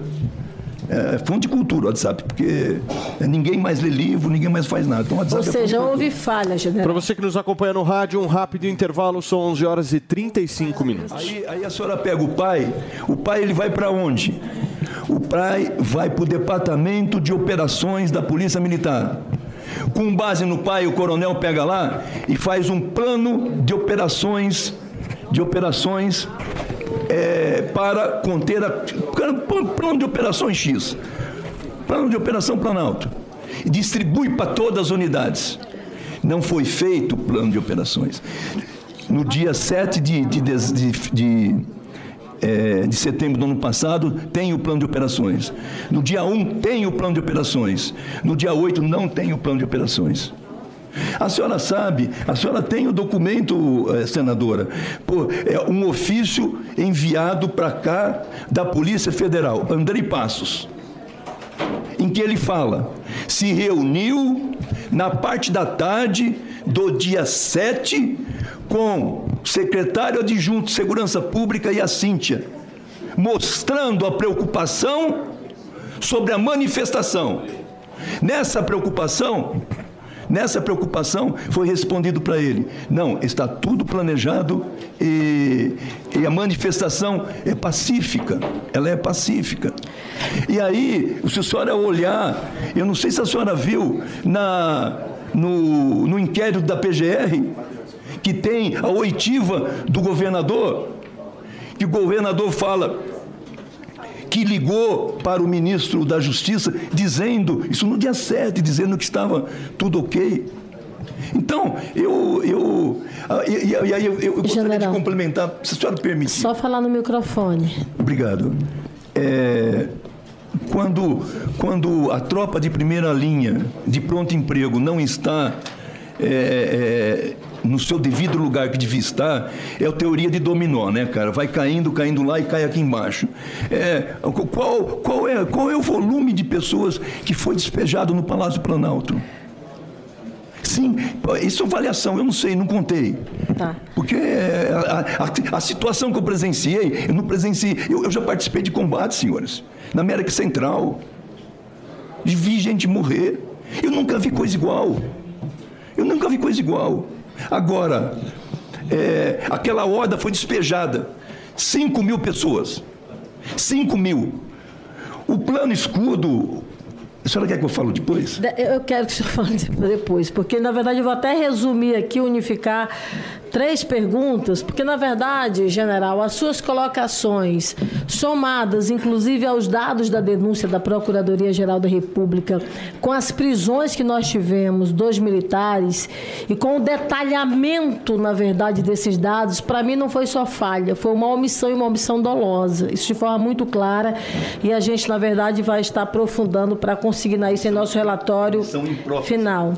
É fonte de cultura o WhatsApp, porque ninguém mais lê livro, ninguém mais faz nada. Então, o Ou é seja, cultura. houve falha, general. Para você que nos acompanha no rádio, um rápido intervalo, são 11 horas e 35 minutos. Aí, aí a senhora pega o pai, o pai ele vai para onde? O pai vai para o Departamento de Operações da Polícia Militar. Com base no pai, o coronel pega lá e faz um plano de operações, de operações é, para conter a plano de operações X, plano de operação Planalto, e distribui para todas as unidades. Não foi feito o plano de operações. No dia 7 de, de, de, de- de, eh, de setembro do ano passado, tem o plano de operações. No dia 1, tem o plano de operações. No dia 8, não tem o plano de operações. A senhora sabe, a senhora tem o documento, eh, senadora, é um ofício enviado para cá da Polícia Federal, Andrei Passos, em que ele fala: se reuniu na parte da tarde do dia 7 com o secretário adjunto de Segurança Pública e a Cíntia, mostrando a preocupação sobre a manifestação. Nessa preocupação, nessa preocupação foi respondido para ele: não, está tudo planejado e, e a manifestação é pacífica, ela é pacífica. E aí, se a senhora olhar, eu não sei se a senhora viu na, no, no inquérito da PGR, que tem a oitiva do governador, que o governador fala que ligou para o ministro da Justiça dizendo, isso no dia 7, dizendo que estava tudo ok. Então, eu, eu, ah, e, aí eu, eu gostaria de complementar, se a senhora permitir. Só falar no microfone. Obrigado. É, quando, quando a tropa de primeira linha de pronto emprego não está é, é, no seu devido lugar que devia estar, é a teoria de dominó, né, cara? Vai caindo, caindo lá e cai aqui embaixo. É, qual, qual, é, qual é o volume de pessoas que foi despejado no Palácio Planalto? Sim, isso é avaliação, eu não sei, não contei. Tá. Porque é, a, a, a situação que eu presenciei, eu não presenciei, eu, eu já participei de combate, senhores, na América Central. Vi gente morrer. Eu nunca vi coisa igual. Eu nunca vi coisa igual. Agora, é, aquela horda foi despejada. 5 mil pessoas. 5 mil. O plano escudo, a senhora quer que eu fale depois? De- Eu quero que o senhor fale depois, porque na verdade eu vou até resumir aqui, unificar três perguntas, porque na verdade, general, as suas colocações, somadas inclusive aos dados da denúncia da Procuradoria-Geral da República, com as prisões que nós tivemos dos militares e com o detalhamento, na verdade, desses dados, para mim não foi só falha, foi uma omissão e uma omissão dolosa. Isso de forma muito clara e a gente, na verdade, vai estar aprofundando para consignar isso em nosso relatório final.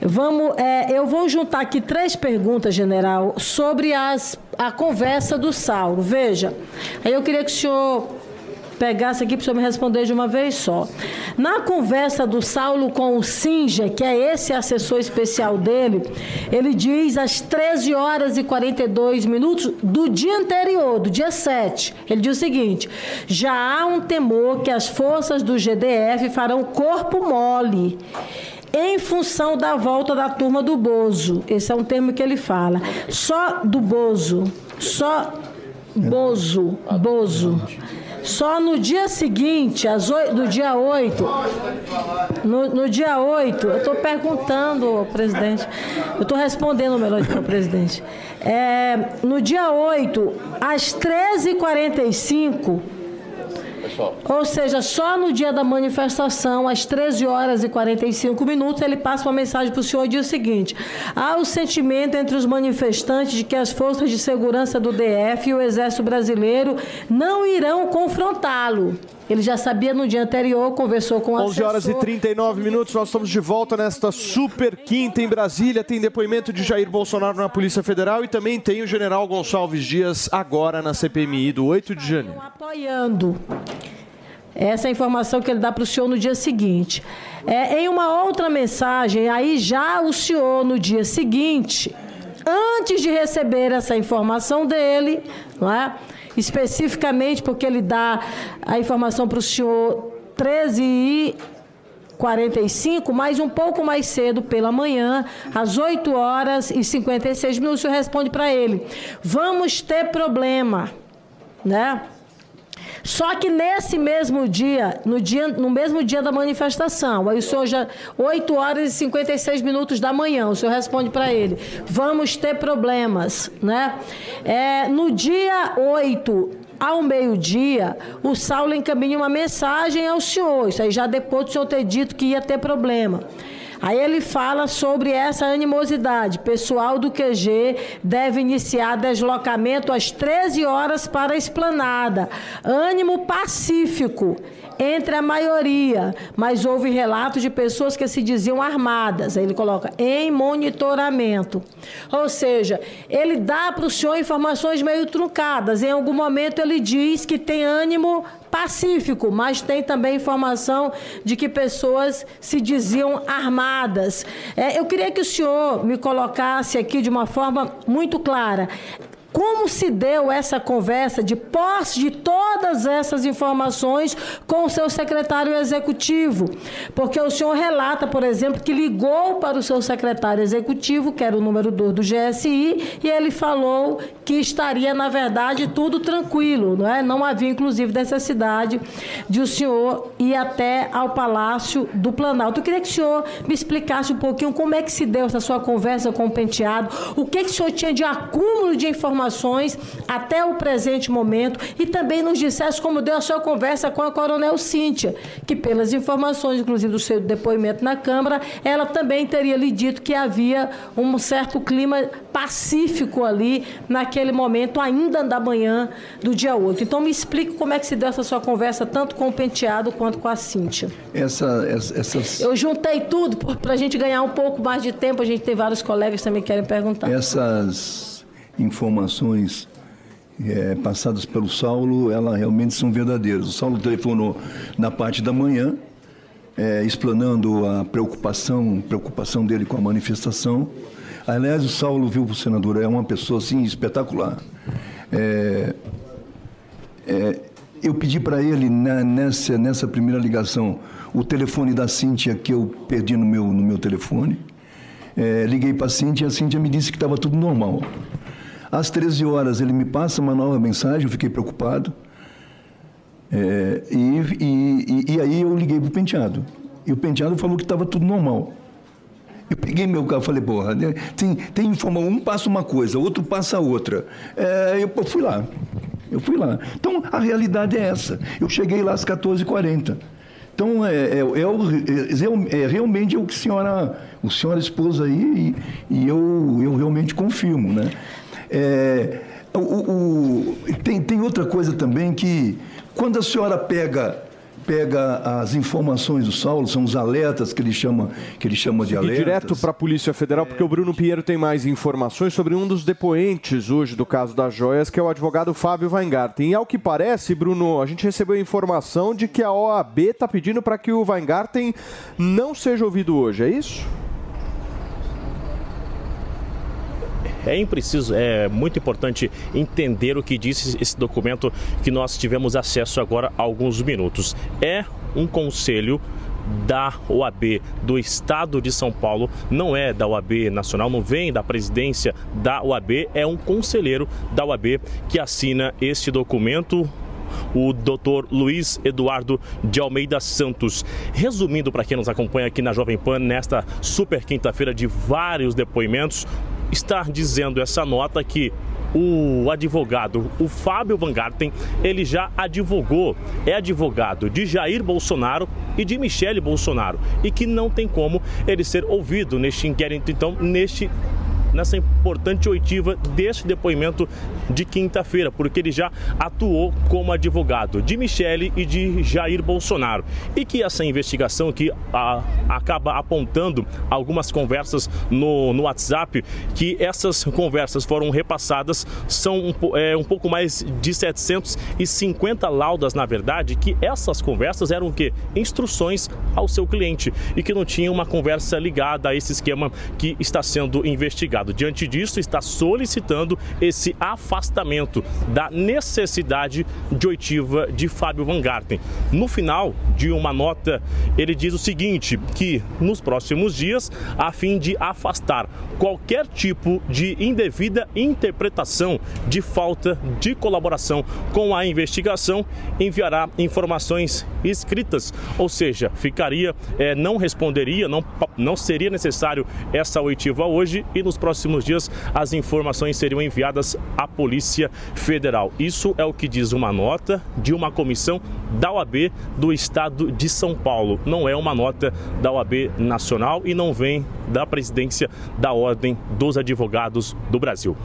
Vamos, é, eu vou juntar aqui três perguntas, general, sobre as, a conversa do Saulo. Veja, aí eu queria que o senhor pegasse aqui para o senhor me responder de uma vez só. Na conversa do Saulo com o Sinja, que é esse assessor especial dele, ele diz às 13 horas e 42 minutos do dia anterior, do dia 7. Ele diz o seguinte: já há um temor que as forças do GDF farão corpo mole em função da volta da turma do Bozo. Esse é um termo que ele fala. Só do Bozo. Só Bozo. Bozo. Só no dia seguinte, às oito, no dia 8, no, no dia 8, eu estou perguntando presidente, eu estou respondendo melhor para o presidente. É, no dia 8, às 13h45, ou seja, só no dia da manifestação, às 13 horas e 45 minutos, ele passa uma mensagem para o senhor e diz o seguinte: há o sentimento entre os manifestantes de que as forças de segurança do DF e o Exército Brasileiro não irão confrontá-lo. Ele já sabia no dia anterior, conversou com o 11 horas e assessor. 39 minutos, nós estamos de volta nesta super quinta em Brasília. Tem depoimento de Jair Bolsonaro na Polícia Federal e também tem o general Gonçalves Dias agora na CPMI do 8 de janeiro. apoiando. Essa é a informação que ele dá para o senhor no dia seguinte. É, em uma outra mensagem, aí já o senhor, no dia seguinte, antes de receber essa informação dele, não é? Especificamente porque ele dá a informação para o senhor 13 e 45, mas um pouco mais cedo pela manhã, às 8 horas e 56 minutos, o senhor responde para ele: vamos ter problema, né? Só que nesse mesmo dia, no, dia, no mesmo dia da manifestação, aí o senhor já, 8 horas e 56 minutos da manhã, o senhor responde para ele, vamos ter problemas, né? É, no dia 8, ao meio-dia, o Saulo encaminha uma mensagem ao senhor, isso aí já depois do senhor ter dito que ia ter problema. Aí ele fala sobre essa animosidade. Pessoal do QG deve iniciar deslocamento às 13 horas para a esplanada. Ânimo pacífico entre a maioria, mas houve relatos de pessoas que se diziam armadas. Aí ele coloca em monitoramento. Ou seja, ele dá para o senhor informações meio truncadas. Em algum momento ele diz que tem ânimo pacífico, mas tem também informação de que pessoas se diziam armadas. É, eu queria que o senhor me colocasse aqui de uma forma muito clara. Como se deu essa conversa de posse de todas essas informações com o seu secretário executivo? Porque o senhor relata, por exemplo, que ligou para o seu secretário executivo, que era o número 2 do GSI, e ele falou que estaria, na verdade, tudo tranquilo, não é? Não havia, inclusive, necessidade de o senhor ir até ao Palácio do Planalto. Eu queria que o senhor me explicasse um pouquinho como é que se deu essa sua conversa com o Penteado, o que, que o senhor tinha de acúmulo de informações informações até o presente momento e também nos dissesse como deu a sua conversa com a Coronel Cíntia, que pelas informações, inclusive do seu depoimento na Câmara, ela também teria lhe dito que havia um certo clima pacífico ali naquele momento, ainda da manhã do dia 8. Então me explique como é que se deu essa sua conversa, tanto com o Penteado quanto com a Cíntia. Essa, essa, essas, Eu juntei tudo para a gente ganhar um pouco mais de tempo. A gente tem vários colegas que também querem perguntar. essas informações é, passadas pelo Saulo, elas realmente são verdadeiras. O Saulo telefonou na parte da manhã, é, explanando a preocupação, preocupação dele com a manifestação. Aliás, o Saulo, viu, senador, é uma pessoa assim espetacular. É, é, eu pedi para ele na- nessa, nessa primeira ligação o telefone da Cíntia que eu perdi no meu, no meu telefone. É, liguei para a Cíntia e a Cíntia me disse que estava tudo normal. Às 13 horas ele me passa uma nova mensagem, eu fiquei preocupado. É, e, e- e- e aí eu liguei para o penteado. E o penteado falou que estava tudo normal. Eu peguei meu carro e falei, porra, né, tem, tem informação, um passa uma coisa, outro passa outra. É, eu, fui lá. Eu fui lá. Então, a realidade é essa. Eu cheguei lá às 14h40. Então, é, é, é é- é realmente o que a senhora, o senhora expôs aí e, e eu, eu realmente confirmo, né? É, o- o- tem, tem outra coisa também que, quando a senhora pega pega as informações do Saulo, são os alertas que ele chama, que ele chama de E alertas. direto para a Polícia Federal, porque o Bruno Pinheiro tem mais informações sobre um dos depoentes hoje do caso das joias, que é o advogado Fábio Weingarten. E ao que parece, Bruno, a gente recebeu a informação de que a OAB está pedindo para que o Weingarten não seja ouvido hoje, é isso? É impreciso, é muito importante entender o que disse esse documento que nós tivemos acesso agora há alguns minutos. É um conselho da OAB do Estado de São Paulo, não é da OAB Nacional, não vem da presidência da OAB, é um conselheiro da OAB que assina este documento o doutor Luiz Eduardo de Almeida Santos. Resumindo para quem nos acompanha aqui na Jovem Pan, nesta super quinta-feira de vários depoimentos, está dizendo essa nota que o advogado, o Fábio Van Garten, ele já advogou, é advogado de Jair Bolsonaro e de Michele Bolsonaro. E que não tem como ele ser ouvido neste inquérito, então, neste nessa importante oitiva deste depoimento de quinta-feira, porque ele já atuou como advogado de Michele e de Jair Bolsonaro. E que essa investigação que a, acaba apontando algumas conversas no, no WhatsApp, que essas conversas foram repassadas, são um, é, um pouco mais de 750 laudas, na verdade, que essas conversas eram o quê? Instruções ao seu cliente e que não tinha uma conversa ligada a esse esquema que está sendo investigado. Diante disso, está solicitando esse afastamento da necessidade de oitiva de Fábio Van Garten. No final de uma nota, ele diz o seguinte, que nos próximos dias, a fim de afastar qualquer tipo de indevida interpretação de falta de colaboração com a investigação, enviará informações escritas, ou seja, ficaria, eh, não responderia, não, não seria necessário essa oitiva hoje e nos próximos dias as informações seriam enviadas à Polícia Federal. Isso é o que diz uma nota de uma comissão da OAB do Estado de São Paulo. Não é uma nota da OAB Nacional e não vem da presidência da Ordem dos Advogados do Brasil.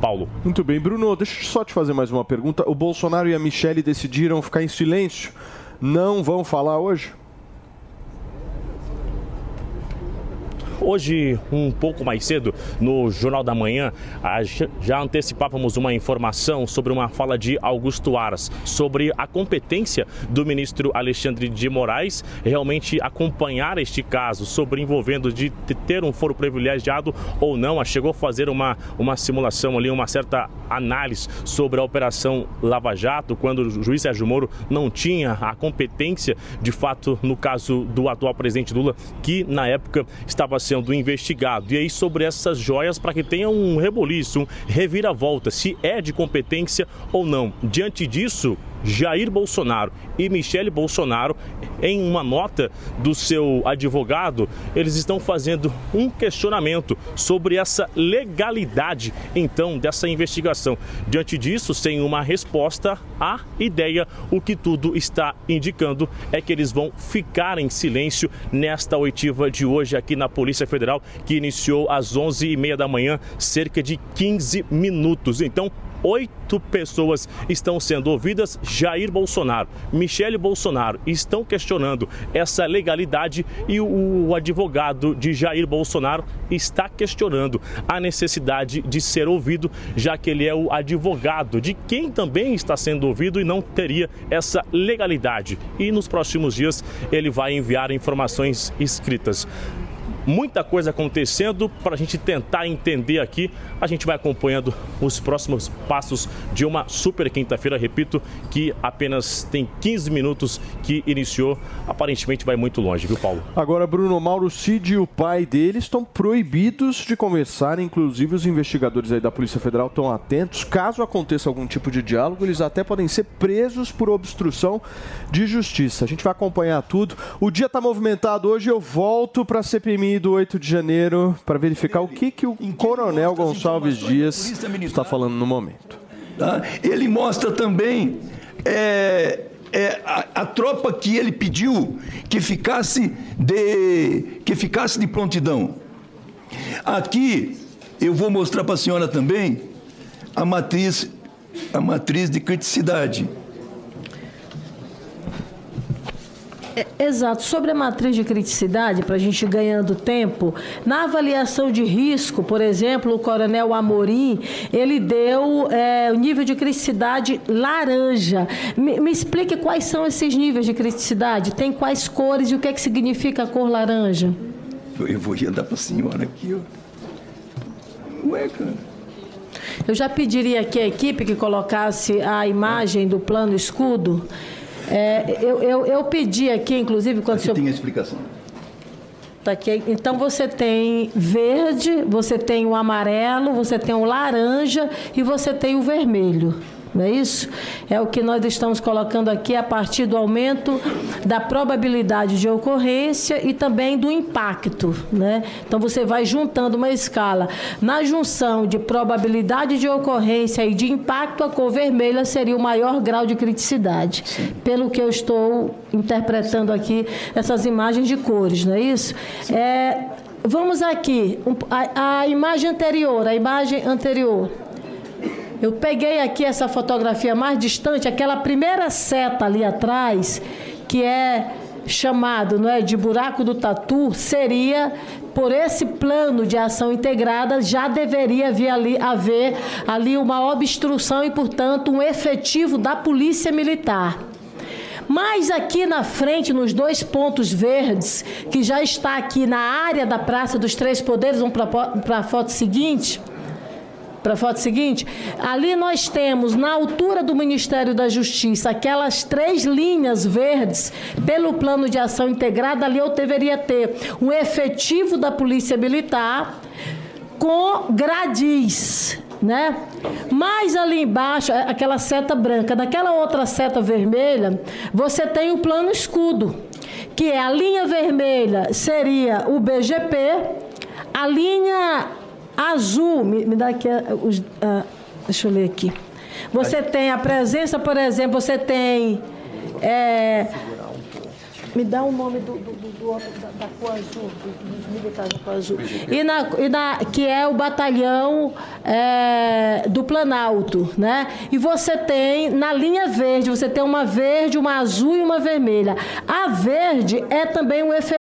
Paulo. Muito bem, Bruno, deixa eu só te fazer mais uma pergunta. O Bolsonaro e a Michelle decidiram ficar em silêncio. Não vão falar hoje? Hoje, um pouco mais cedo, no Jornal da Manhã, já antecipávamos uma informação sobre uma fala de Augusto Aras sobre a competência do ministro Alexandre de Moraes realmente acompanhar este caso, sobre envolvendo de te- ter um foro privilegiado ou não. Chegou a fazer uma, uma simulação ali, uma certa análise sobre a Operação Lava Jato, quando o juiz Sérgio Moro não tinha a competência, de fato, no caso do atual presidente Lula, que na época estava sendo investigado. E aí, sobre essas joias, para que tenha um reboliço, um reviravolta, se é de competência ou não. Diante disso, Jair Bolsonaro e Michele Bolsonaro, em uma nota do seu advogado, eles estão fazendo um questionamento sobre essa legalidade, então, dessa investigação. Diante disso, sem uma resposta à ideia, o que tudo está indicando é que eles vão ficar em silêncio nesta oitiva de hoje aqui na Polícia Federal, que iniciou às 11h30 da manhã, cerca de 15 minutos. Então, oito pessoas estão sendo ouvidas. Jair Bolsonaro, Michele Bolsonaro estão questionando essa legalidade e o, advogado de Jair Bolsonaro está questionando a necessidade de ser ouvido, já que ele é o advogado de quem também está sendo ouvido e não teria essa legalidade. E nos próximos dias ele vai enviar informações escritas muita coisa acontecendo para a gente tentar entender aqui. A gente vai acompanhando os próximos passos de uma super quinta-feira, repito, que apenas tem 15 minutos que iniciou. Aparentemente vai muito longe, viu, Paulo? Agora, Bruno Mauro Cid e o pai dele estão proibidos de conversar, inclusive os investigadores aí da Polícia Federal estão atentos. Caso aconteça algum tipo de diálogo, eles até podem ser presos por obstrução de justiça. A gente vai acompanhar tudo. O dia está movimentado hoje, eu volto para a CPMI do 8 de janeiro para verificar o que, que o Coronel Gonçalves Dias está falando no momento. tá? Ele mostra também é, é, a, a tropa que ele pediu que ficasse de, que ficasse de prontidão. Aqui eu vou mostrar para a senhora também a matriz, a matriz de criticidade. É, Exato. Sobre a matriz de criticidade, para a gente ir ganhando tempo, na avaliação de risco, por exemplo, o coronel Amorim, ele deu é, o nível de criticidade laranja. Me, me explique quais são esses níveis de criticidade, tem quais cores e o que, é que significa a cor laranja? Eu, vou dar para a senhora aqui, ó. Ué, cara. Eu já pediria aqui à equipe que colocasse a imagem do plano escudo. É, eu, eu, eu pedi aqui, inclusive, quando o senhor... Tem a explicação. Tá aqui. Então você tem verde, você tem o amarelo, você tem o laranja e você tem o vermelho. Não é isso? É o que nós estamos colocando aqui a partir do aumento da probabilidade de ocorrência e também do impacto. Né? Então você vai juntando uma escala. Na junção de probabilidade de ocorrência e de impacto, a cor vermelha seria o maior grau de criticidade. Pelo que eu estou interpretando aqui essas imagens de cores, não é isso? É, vamos aqui, a, a imagem anterior, a imagem anterior. Eu peguei aqui essa fotografia mais distante, aquela primeira seta ali atrás, que é chamado não é, de buraco do tatu, seria, por esse plano de ação integrada, já deveria haver ali, haver ali uma obstrução e, portanto, um efetivo da Polícia Militar. Mas aqui na frente, nos dois pontos verdes, que já está aqui na área da Praça dos Três Poderes, vamos para a foto seguinte. Para a foto seguinte, ali nós temos, na altura do Ministério da Justiça, aquelas três linhas verdes, pelo plano de ação integrada, ali eu deveria ter um efetivo da Polícia Militar com gradis, né? Mais ali embaixo, é aquela seta branca, naquela outra seta vermelha, você tem o plano escudo, que é a linha vermelha seria o BGP, a linha azul, me, me dá aqui os, ah, deixa eu ler aqui. Você tem a presença, por exemplo, você tem é, me dá o nome do, do, do- do da, da cor azul, do- dos militares da cor azul. E na, e na, que é o batalhão é, do Planalto, né? E você tem, na linha verde, você tem uma verde, uma azul e uma vermelha. A verde é também um efeito.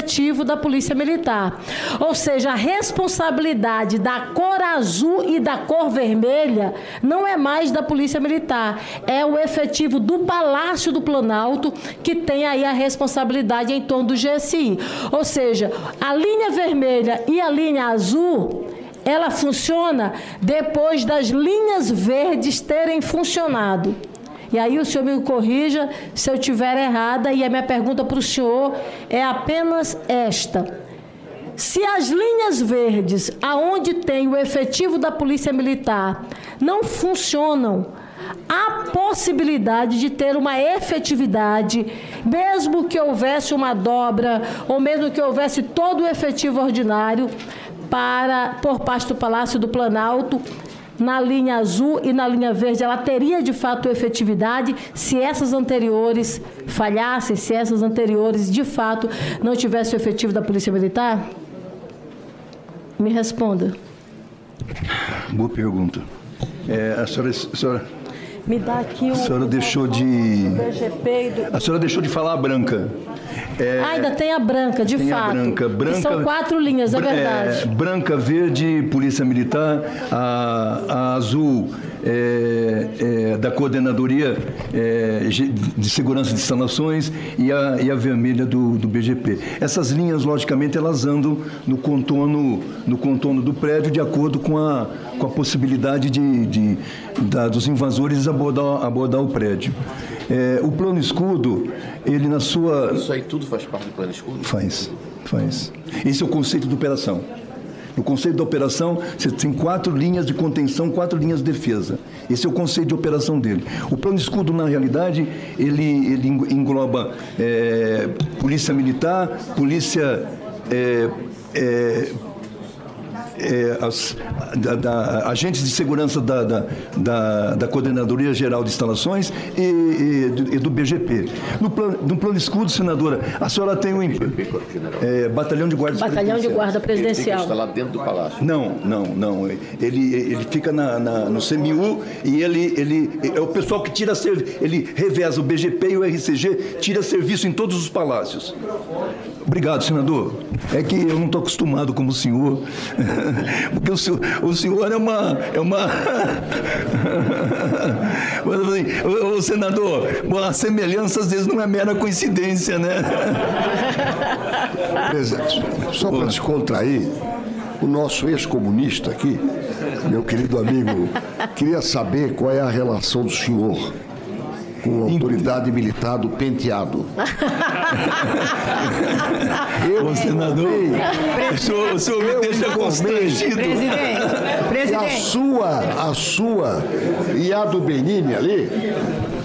Efetivo da Polícia Militar. Ou seja, a responsabilidade da cor azul e da cor vermelha não é mais da Polícia Militar, é o efetivo do Palácio do Planalto que tem aí a responsabilidade em torno do GSI. Ou seja, a linha vermelha e a linha azul ela funciona depois das linhas verdes terem funcionado. E aí o senhor me corrija se eu estiver errada, e a minha pergunta para o senhor é apenas esta. Se as linhas verdes, aonde tem o efetivo da Polícia Militar, não funcionam, há possibilidade de ter uma efetividade, mesmo que houvesse uma dobra, ou mesmo que houvesse todo o efetivo ordinário, para por parte do Palácio do Planalto na linha azul e na linha verde, ela teria de fato efetividade se essas anteriores falhassem, se essas anteriores de fato não tivessem o efetivo da Polícia Militar? Me responda. Boa pergunta. É, a senhora, a senhora, Me dá aqui o. a senhora deixou de. A senhora deixou de falar a branca. É, Ah, ainda tem a branca, de tem a fato. branca, Que branca. são quatro linhas, é Bra- verdade. branca, verde, Polícia Militar, a, a azul é, é, da Coordenadoria é, de Segurança de Instalações e a, e a vermelha do, do BGP. Essas linhas, logicamente, elas andam no contorno, no contorno do prédio de acordo com a, com a possibilidade de, de- da- dos invasores abordar, abordar o prédio. É, o plano escudo, ele na sua... Isso aí tudo faz parte do plano escudo? Faz, faz. Esse é o conceito de operação. No conceito de operação, você tem quatro linhas de contenção, quatro linhas de defesa. Esse é o conceito de operação dele. O plano de escudo, na realidade, ele, ele engloba é, polícia militar, polícia. é, é, é, as- da- da- agentes de segurança da, da, da, da Coordenadoria Geral de Instalações e, e do, e do BGP. No plano, no plano escudo, senadora, a senhora tem um é, batalhão de guarda Batalhão de Guarda Presidencial. dentro do palácio. Não, não, não. Ele, ele fica na, na- no CMU e ele, ele é o pessoal que tira ele reveza o BGP e o RCG, tira serviço em todos os palácios. Obrigado, senador. É que eu não estou acostumado como o senhor, porque o senhor, o senhor é uma. É uma... Mas, assim, ô, ô, senador, a semelhança às vezes não é mera coincidência, né? Presidente, só para descontrair, o nosso ex-comunista aqui, meu querido amigo, queria saber qual é a relação do senhor com a autoridade militar do penteado. Ô, senador, o senhor, o senhor me deixa constrangido. E a sua, a sua e a do Benini ali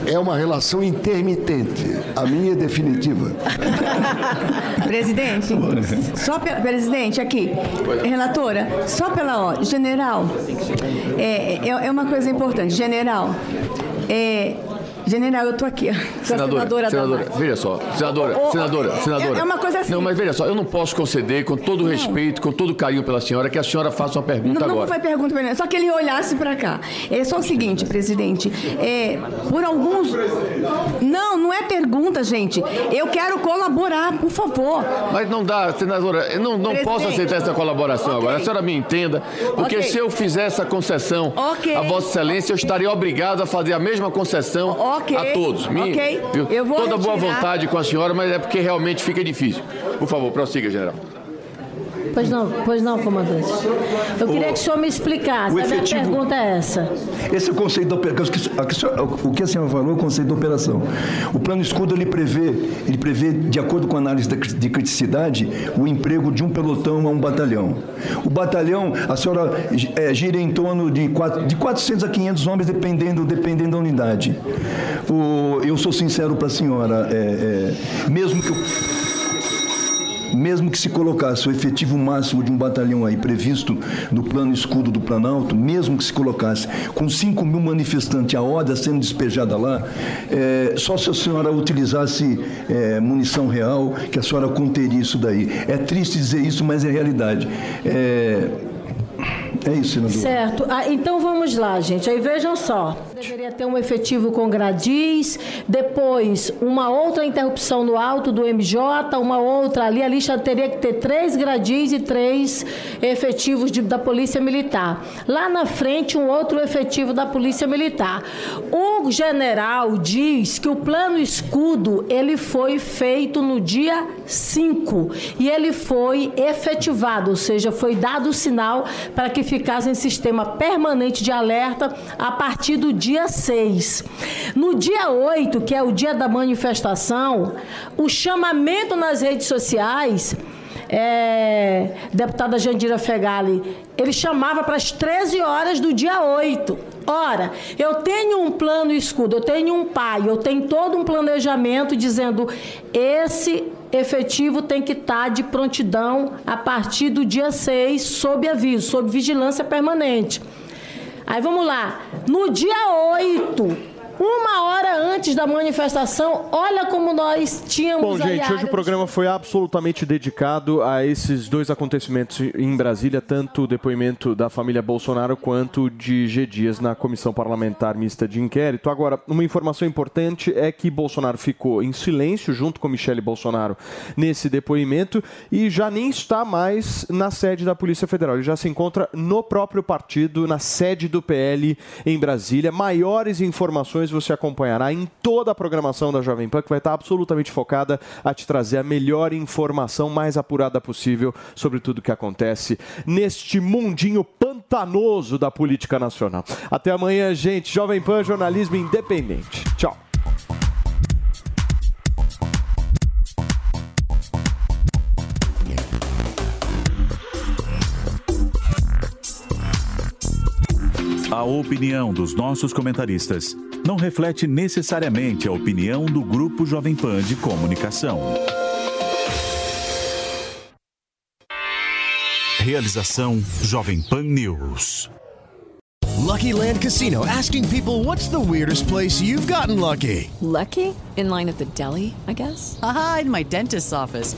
é uma relação intermitente. A minha é definitiva. Presidente, só pela, presidente, aqui, relatora, só pela ordem, general, é, é, é uma coisa importante, general, é, general, eu tô aqui, Senadora, senadora, Damares. veja só, senadora, Ô, ô, senadora, é- senadora. é uma coisa assim. Não, mas veja só, eu não posso conceder, com todo respeito, com todo carinho pela senhora, que a senhora faça uma pergunta Não, não agora. foi pergunta ele, só que ele olhasse para cá. É só o seguinte, presidente. É, por alguns. Não, não é pergunta, gente. Eu quero colaborar, por favor. Mas não dá, senadora, eu não, não Presidente. posso aceitar essa colaboração agora. A senhora me entenda, porque Ok. se eu fizer essa concessão Ok. a Vossa Excelência, eu estaria obrigado a fazer a mesma concessão Ok. a todos. Me- Ok. viu? Eu vou Toda boa retirar. vontade com a senhora, mas é porque realmente fica difícil. Por favor, prossiga, general. Pois não, pois não, comandante. Eu queria que o senhor me explicasse. o A minha efetivo- pergunta é essa. Esse é o conceito da operação. O que a senhora falou é o conceito da operação. O plano escudo ele prevê, ele prevê, de acordo com a análise de criticidade, o emprego de um pelotão a um batalhão. O batalhão, a senhora é, gira em torno de, quatro, de 400 a 500 homens, dependendo, dependendo da unidade. O- eu sou sincero para a senhora, é, é, mesmo que eu mesmo que se colocasse o efetivo máximo de um batalhão aí previsto no plano escudo do Planalto, mesmo que se colocasse com 5 mil manifestantes, a ordem sendo despejada lá, é, só se a senhora utilizasse é, munição real, que a senhora conteria isso daí. É triste dizer isso, mas é realidade. É, É isso, senador. Certo. Ah, então vamos lá, gente. Aí vejam só. Deveria ter um efetivo com gradis, depois uma outra interrupção no alto do MJ, uma outra ali. A lista teria que ter três gradis e três efetivos de- da Polícia Militar. Lá na frente, um outro efetivo da Polícia Militar. O general diz que o plano escudo ele foi feito no dia 5 e ele foi efetivado, ou seja, foi dado o sinal para que ficasse em sistema permanente de alerta a partir do dia 6. No dia 8, que é o dia da manifestação, o chamamento nas redes sociais é, deputada Jandira Fegali, ele chamava para as 13 horas do dia 8. Ora, eu tenho um plano escudo, eu tenho um pai, eu tenho todo um planejamento dizendo esse efetivo tem que estar de prontidão a partir do dia 6, sob aviso, sob vigilância permanente. Aí vamos lá. No dia 8, uma hora antes da manifestação, olha como nós tínhamos Bom, gente, hoje o programa foi absolutamente dedicado a esses dois acontecimentos em Brasília, tanto o depoimento da família Bolsonaro quanto de G. Dias na Comissão Parlamentar Mista de Inquérito. Agora, uma informação importante é que Bolsonaro ficou em silêncio junto com Michele Bolsonaro nesse depoimento e já nem está mais na sede da Polícia Federal. Ele já se encontra no próprio partido, na sede do PL em Brasília. Maiores você acompanhará em toda a programação da Jovem Pan, que vai estar absolutamente focada a te trazer a melhor informação mais apurada possível sobre tudo que acontece neste mundinho pantanoso da política nacional. Até amanhã, gente. Jovem Pan, jornalismo independente. Tchau. A opinião dos nossos comentaristas não reflete necessariamente a opinião do Grupo Jovem Pan de Comunicação. Realização Jovem Pan News. Lucky Land Casino asking people what's the weirdest place you've gotten lucky? Lucky? In line at the deli, I guess? Aha, in my dentist's office.